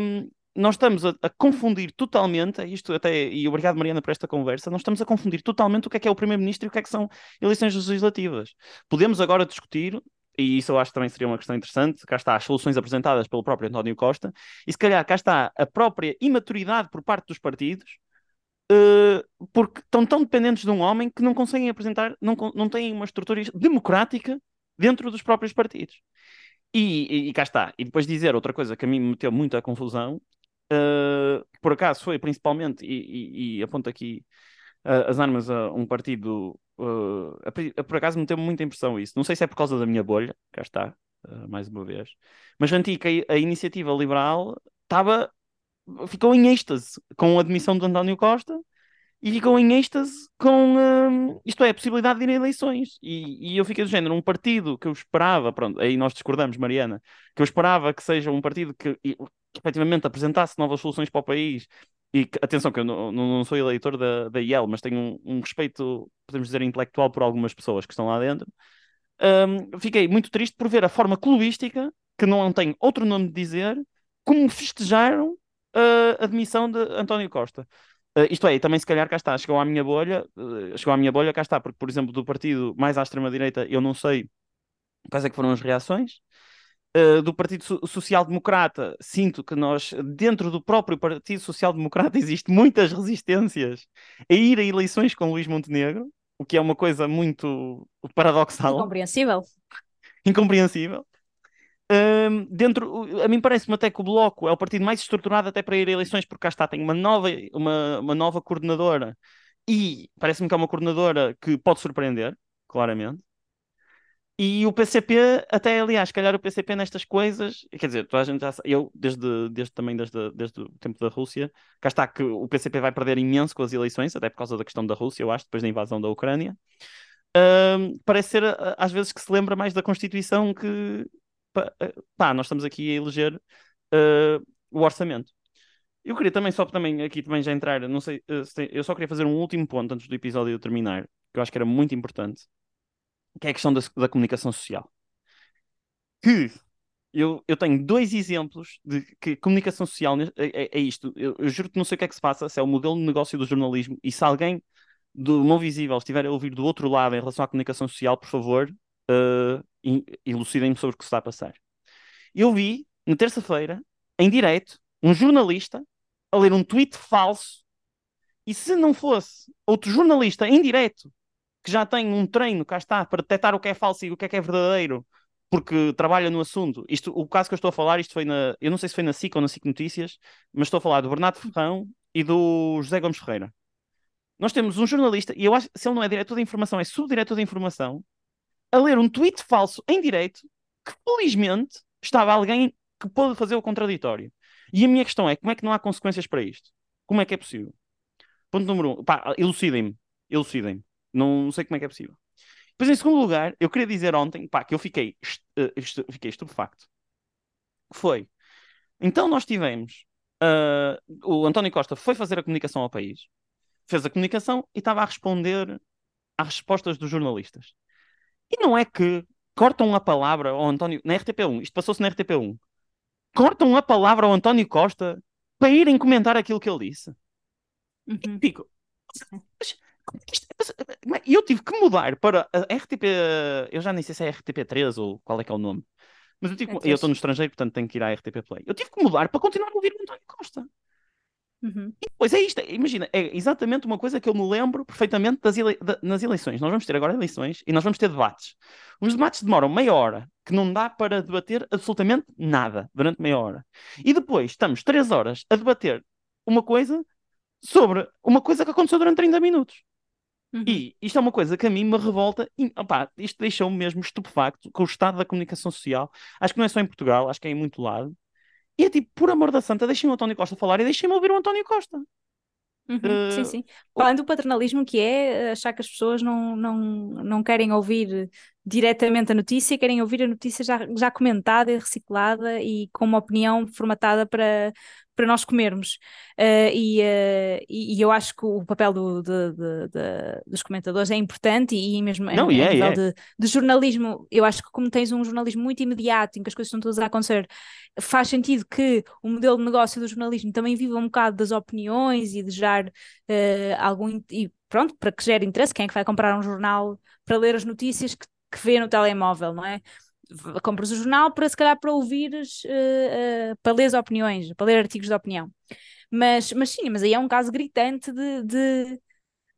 um, nós estamos a, a, confundir totalmente, isto até, e obrigado Mariana por esta conversa, nós estamos a confundir totalmente o que é que é o Primeiro-Ministro e o que é que são eleições legislativas. Podemos agora discutir, e isso eu acho que também seria uma questão interessante, cá está as soluções apresentadas pelo próprio António Costa, e se calhar cá está a própria imaturidade por parte dos partidos, uh, porque estão tão dependentes de um homem que não conseguem apresentar, não, não têm uma estrutura democrática dentro dos próprios partidos. E, e, e, cá está. E depois dizer outra coisa que a mim me meteu muita confusão, uh, por acaso foi principalmente, e, e, aponto aqui uh, as armas a um partido, uh, a, por acaso meteu-me muita impressão isso. Não sei se é por causa da minha bolha, cá está, mais uma vez, mas que a, a iniciativa liberal estava ficou em êxtase com a admissão de António Costa e ficou em êxtase com, hum, isto é, a possibilidade de ir a eleições. E, e, eu fiquei do género, um partido que eu esperava, pronto, aí nós discordamos, Mariana, que eu esperava que seja um partido que, que efetivamente apresentasse novas soluções para o país. E que, atenção, que eu não, não sou eleitor da, da IEL, mas tenho um, um respeito, podemos dizer, intelectual por algumas pessoas que estão lá dentro. Um, fiquei muito triste por ver a forma clubística, que não tem outro nome de dizer, como festejaram a admissão de António Costa. Uh, isto é, também se calhar cá está, chegou à minha bolha, uh, chegou à minha bolha, cá está, porque, por exemplo, do partido mais à extrema-direita, eu não sei quais é que foram as reações. Uh, do Partido so Social Democrata, sinto que nós, dentro do próprio Partido Social Democrata, [LAUGHS] existe muitas resistências a ir a eleições com Luís Montenegro, o que é uma coisa muito paradoxal. Incompreensível. Incompreensível. Um, dentro, a mim parece-me até que o Bloco é o partido mais estruturado até para ir a eleições, porque cá está, tem uma nova, uma, uma nova coordenadora e parece-me que é uma coordenadora que pode surpreender, claramente. E o PCP, até aliás, calhar o PCP nestas coisas, quer dizer, toda a gente já sabe, eu desde, desde também desde, desde o tempo da Rússia, cá está que o PCP vai perder imenso com as eleições, até por causa da questão da Rússia, eu acho, depois da invasão da Ucrânia. Um, parece ser às vezes que se lembra mais da Constituição que, pá, nós estamos aqui a eleger uh, o orçamento. Eu queria também, só também aqui também já entrar, não sei, uh, tem, eu só queria fazer um último ponto antes do episódio terminar, que eu acho que era muito importante, que é a questão da, da comunicação social. Que eu, eu tenho dois exemplos de que comunicação social é, é, é isto. Eu, eu, juro que não sei o que é que se passa, se é o modelo de negócio do jornalismo, e se alguém do Mão Visível estiver a ouvir do outro lado em relação à comunicação social, por favor, uh, elucidem-me sobre o que se está a passar. Eu vi, na terça-feira, em direto, um jornalista a ler um tweet falso e se não fosse outro jornalista em direto que já tem um treino, cá está, para detectar o que é falso e o que é que é verdadeiro, porque trabalha no assunto. Isto, o caso que eu estou a falar, isto foi na. Eu não sei se foi na SIC ou na SIC Notícias, mas estou a falar do Bernardo Ferrão e do José Gomes Ferreira. Nós temos um jornalista, e eu acho se ele não é diretor de informação, é subdiretor de informação, a ler um tweet falso em direito que felizmente estava alguém que pôde fazer o contraditório. E a minha questão é: como é que não há consequências para isto? Como é que é possível? Ponto número um, pá, elucidem-me, elucidem-me. Não sei como é que é possível. Depois, em segundo lugar, eu queria dizer ontem, pá, que eu fiquei, uh, fiquei estupefacto. Foi. Então nós tivemos, uh, o António Costa foi fazer a comunicação ao país, fez a comunicação e estava a responder às respostas dos jornalistas. E não é que cortam a palavra ao António, na RTP1, isto passou-se na RTP1, cortam a palavra ao António Costa para irem comentar aquilo que ele disse. Uhum. E e eu tive que mudar para a RTP, eu já nem sei se é RTP3 ou qual é que é o nome. Mas eu é eu estou no estrangeiro, portanto tenho que ir à RTP Play. Eu tive que mudar para continuar a ouvir o António Costa. Uhum. E depois é isto, imagina, é exatamente uma coisa que eu me lembro perfeitamente das ele... nas eleições. Nós vamos ter agora eleições e nós vamos ter debates. Os debates demoram meia hora, que não dá para debater absolutamente nada durante meia hora. E depois estamos três horas a debater uma coisa sobre uma coisa que aconteceu durante 30 minutos. Uhum. E isto é uma coisa que a mim me revolta. E, opá, isto deixou-me mesmo estupefacto com o estado da comunicação social. Acho que não é só em Portugal, acho que é em muito lado. E é tipo, por amor da santa, deixem o António Costa falar e deixem-me ouvir o António Costa. Uhum, uh, sim, sim. Falando do paternalismo, que é achar que as pessoas não, não, não querem ouvir diretamente a notícia, querem ouvir a notícia já, já comentada e reciclada e com uma opinião formatada para, para nós comermos. Uh, e, uh, e, eu acho que o papel do, de, de, de, dos comentadores é importante e mesmo Não, em, yeah, nível yeah. De, jornalismo, eu acho que como tens um jornalismo muito imediato em que as coisas estão todas a acontecer, faz sentido que o modelo de negócio do jornalismo também viva um bocado das opiniões e de gerar uh, algum... E pronto, para que gere interesse, quem é que vai comprar um jornal para ler as notícias que, que vê no telemóvel, não é? compras o jornal para se calhar para ouvires, uh, uh, para ler as opiniões, para ler artigos de opinião. Mas, mas sim, mas aí é um caso gritante de, de,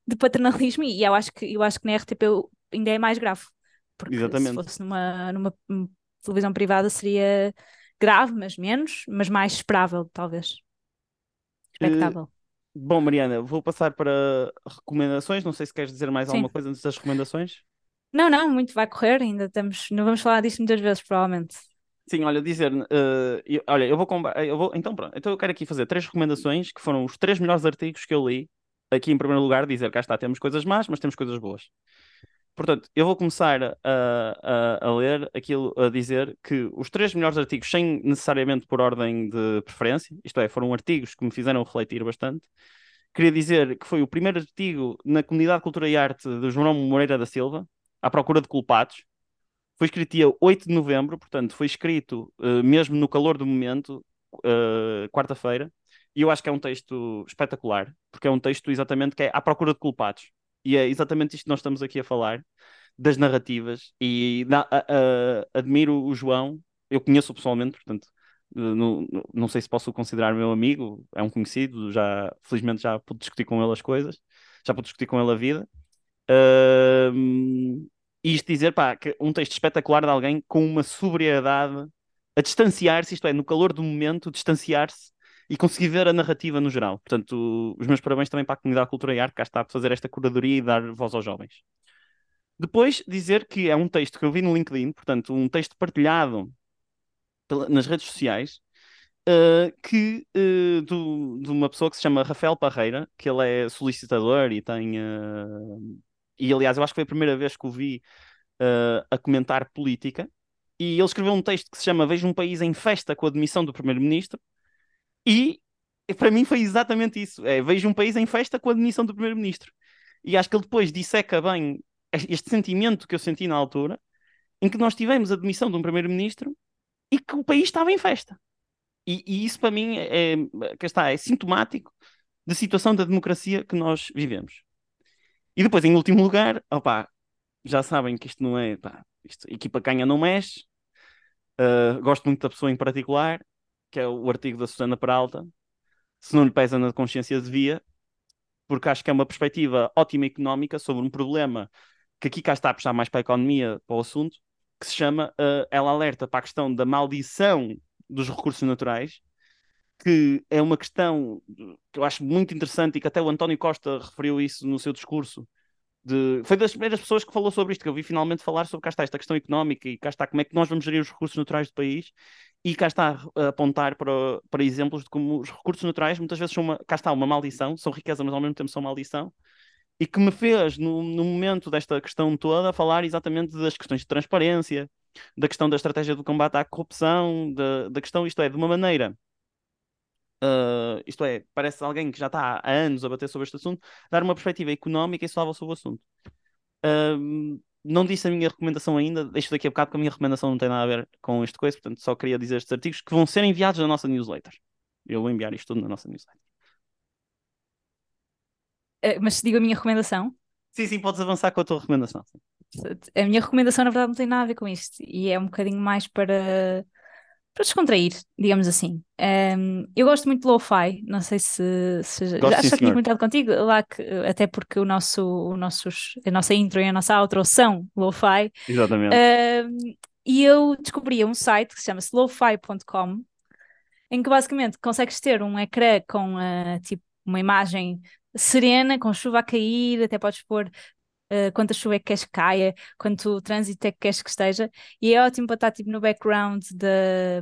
de paternalismo e eu acho, que, eu acho que na RTP ainda é mais grave. Porque Exatamente. se fosse numa, numa televisão privada seria grave, mas menos, mas mais esperável, talvez. Expectável. Uh, bom, Mariana, vou passar para recomendações. Não sei se queres dizer mais Sim. alguma coisa antes das recomendações. Não, não, muito vai correr, ainda estamos, não vamos falar disso muitas vezes, provavelmente. Sim, olha, dizer, uh, eu, olha, eu vou, eu vou, então pronto, então eu quero aqui fazer três recomendações que foram os três melhores artigos que eu li. Aqui em primeiro lugar, dizer, cá está, temos coisas más, mas temos coisas boas. Portanto, eu vou começar a, a, a, ler aquilo, a dizer que os três melhores artigos, sem necessariamente por ordem de preferência, isto é, foram artigos que me fizeram refletir bastante. Queria dizer que foi o primeiro artigo na Comunidade Cultura e Arte do João Moreira da Silva, à procura de culpados. Foi escrito dia 8 de novembro, portanto, foi escrito uh, mesmo no calor do momento, uh, quarta-feira, e eu acho que é um texto espetacular, porque é um texto exatamente que é à procura de culpados. E é exatamente isto que nós estamos aqui a falar, das narrativas, e na, admiro o João, eu conheço-o pessoalmente, portanto, não, não sei se posso considerar meu amigo, é um conhecido, já felizmente já pude discutir com ele as coisas, já pude discutir com ele a vida, Uh, e isto dizer, pá, que um texto espetacular de alguém com uma sobriedade a distanciar-se, isto é, no calor do momento, distanciar-se e conseguir ver a narrativa no geral. Portanto, os meus parabéns também para a comunidade Cultura e Arte, cá está a fazer esta curadoria e dar voz aos jovens. Depois, dizer que é um texto que eu vi no LinkedIn, portanto, um texto partilhado nas redes sociais, uh, que, uh, do, de uma pessoa que se chama Rafael Parreira, que ele é solicitador e tem uh, e aliás, eu acho que foi a primeira vez que o vi uh, a comentar política, e ele escreveu um texto que se chama Vejo um país em festa com a demissão do primeiro-ministro, e para mim foi exatamente isso: é, vejo um país em festa com a demissão do primeiro-ministro. E acho que ele depois disseca bem este sentimento que eu senti na altura, em que nós tivemos a demissão de um primeiro-ministro e que o país estava em festa. E, e isso para mim é, é, está, é sintomático da situação da democracia que nós vivemos. E depois, em último lugar, opa, já sabem que isto não é. Pá, isto, equipa canha não mexe. Uh, gosto muito da pessoa em particular, que é o artigo da Susana Peralta. Se não lhe pesa na consciência, devia, porque acho que é uma perspectiva ótima económica sobre um problema que aqui cá está a puxar mais para a economia, para o assunto, que se chama, uh, ela alerta para a questão da maldição dos recursos naturais, que é uma questão que eu acho muito interessante e que até o António Costa referiu isso no seu discurso. De... Foi das primeiras pessoas que falou sobre isto, que eu vi finalmente falar sobre cá está esta questão económica e cá está como é que nós vamos gerir os recursos naturais do país e cá está a apontar para, para exemplos de como os recursos naturais muitas vezes são uma, cá está uma maldição, são riqueza, mas ao mesmo tempo são maldição e que me fez, no, no momento desta questão toda, falar exatamente das questões de transparência, da questão da estratégia do combate à corrupção, da, da questão, isto é, de uma maneira. Uh, isto é, parece alguém que já está há anos a bater sobre este assunto, dar uma perspectiva económica e suave sobre o assunto. Uh, não disse a minha recomendação ainda, deixo daqui a bocado, porque a minha recomendação não tem nada a ver com este coisa, portanto só queria dizer estes artigos que vão ser enviados na nossa newsletter. Eu vou enviar isto tudo na nossa newsletter. Eh, mas se digo a minha recomendação. Sim, sim, podes avançar com a tua recomendação. A minha recomendação, na verdade, não tem nada a ver com isto. E é um bocadinho mais para, para descontrair, digamos assim. Um, eu gosto muito de lo-fi, não sei se, se gosto já, já tinha comentado contigo, lá que, até porque o nosso, o nossos, a nossa intro e a nossa outro são lo-fi. Exatamente. Um, e eu descobri um site que se chama slowfi.com, em que basicamente consegues ter um ecrã com uh, tipo uma imagem serena, com chuva a cair, até podes pôr uh, quanta chuva é que queres que caia, quanto trânsito é que queres que esteja, e é ótimo para estar tipo, no background de,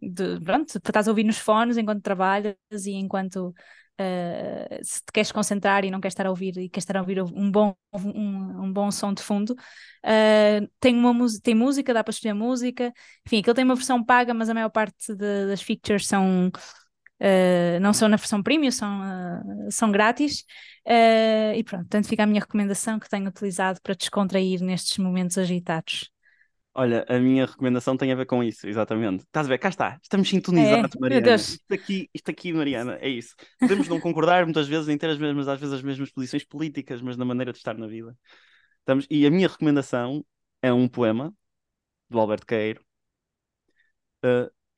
de pronto, para estás a ouvir nos fones enquanto trabalhas e enquanto Uh, se te queres concentrar e não queres estar a ouvir e queres estar a ouvir um bom, um, um bom som de fundo, uh, tem, uma tem música, dá para escolher música, enfim, aquilo tem uma versão paga, mas a maior parte de, das features são Uh, não são na versão premium, são, uh, são grátis. Uh, e pronto, portanto fica a minha recomendação que tenho utilizado para descontrair nestes momentos agitados. Olha, a minha recomendação tem a ver com isso, exatamente. Estás a ver? Cá está, estamos sintonizados, é, Mariana. Isto aqui, isto aqui, Mariana, é isso. Podemos não concordar muitas vezes em ter as mesmas, às vezes as mesmas posições políticas, mas na maneira de estar na vida. Estamos... E a minha recomendação é um poema do Alberto Queiro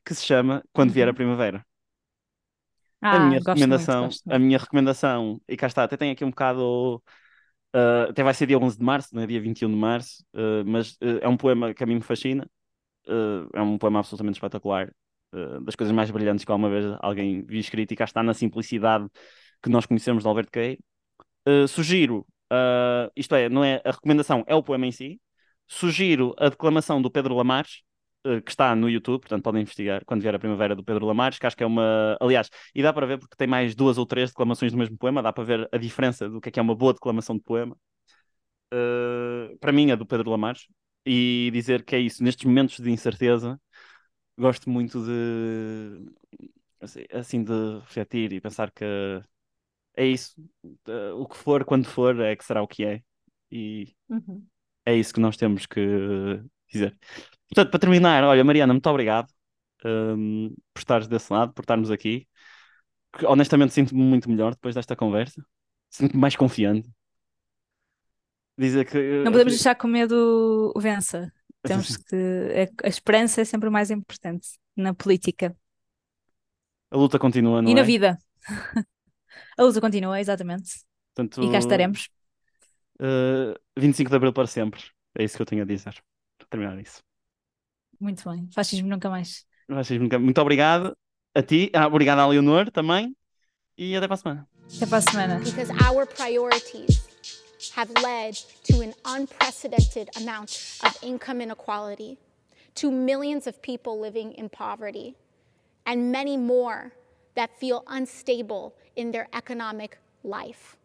que se chama Quando Vier a Uhum. Primavera. Ah, a minha muito, recomendação, gosto a muito. minha recomendação, e cá está, até tem aqui um bocado, uh, até vai ser dia 11 de março, não é dia 21 de março, uh, mas uh, é um poema que a mim me fascina, é um poema absolutamente espetacular, das coisas mais brilhantes que alguma vez alguém viu escrito, e cá está na simplicidade que nós conhecemos de Alberto Queiro. Uh, sugiro, isto é, não é a recomendação, é o poema em si, sugiro a declamação do Pedro Lamares, que está no YouTube, portanto podem investigar quando vier a primavera do Pedro Lamares, que acho que é uma. Aliás, e dá para ver porque tem mais duas ou três declamações do mesmo poema, dá para ver a diferença do que é que é uma boa declamação de poema. Uh, para mim, é do Pedro Lamares, e dizer que é isso, nestes momentos de incerteza, gosto muito de. assim- Assim, de refletir e pensar que é isso, uh, o que for, quando for, é que será o que é, e Uhum. é isso que nós temos que dizer. Portanto, para terminar, olha, Mariana, muito obrigado hum, por estares desse lado, por estarmos aqui. Que, honestamente, sinto-me muito melhor depois desta conversa. Sinto-me mais confiante. Dizer que Não podemos deixar que o medo vença. Temos [LAUGHS] que. A, a esperança é sempre o mais importante na política a luta continua, não e é? na vida. [LAUGHS] A luta continua, exatamente. Portanto, E cá estaremos. uh, 25 de Abril para sempre. É isso que eu tenho a dizer. Terminar isso. Muito bem. Fascismo nunca mais. Vocês nunca- Muito obrigado a ti. Ah, obrigado à Leonor também. E até para a semana. Até para a semana. because our priorities have led to an unprecedented amount of income inequality, to millions of people living in poverty, and many more that feel unstable in their economic life.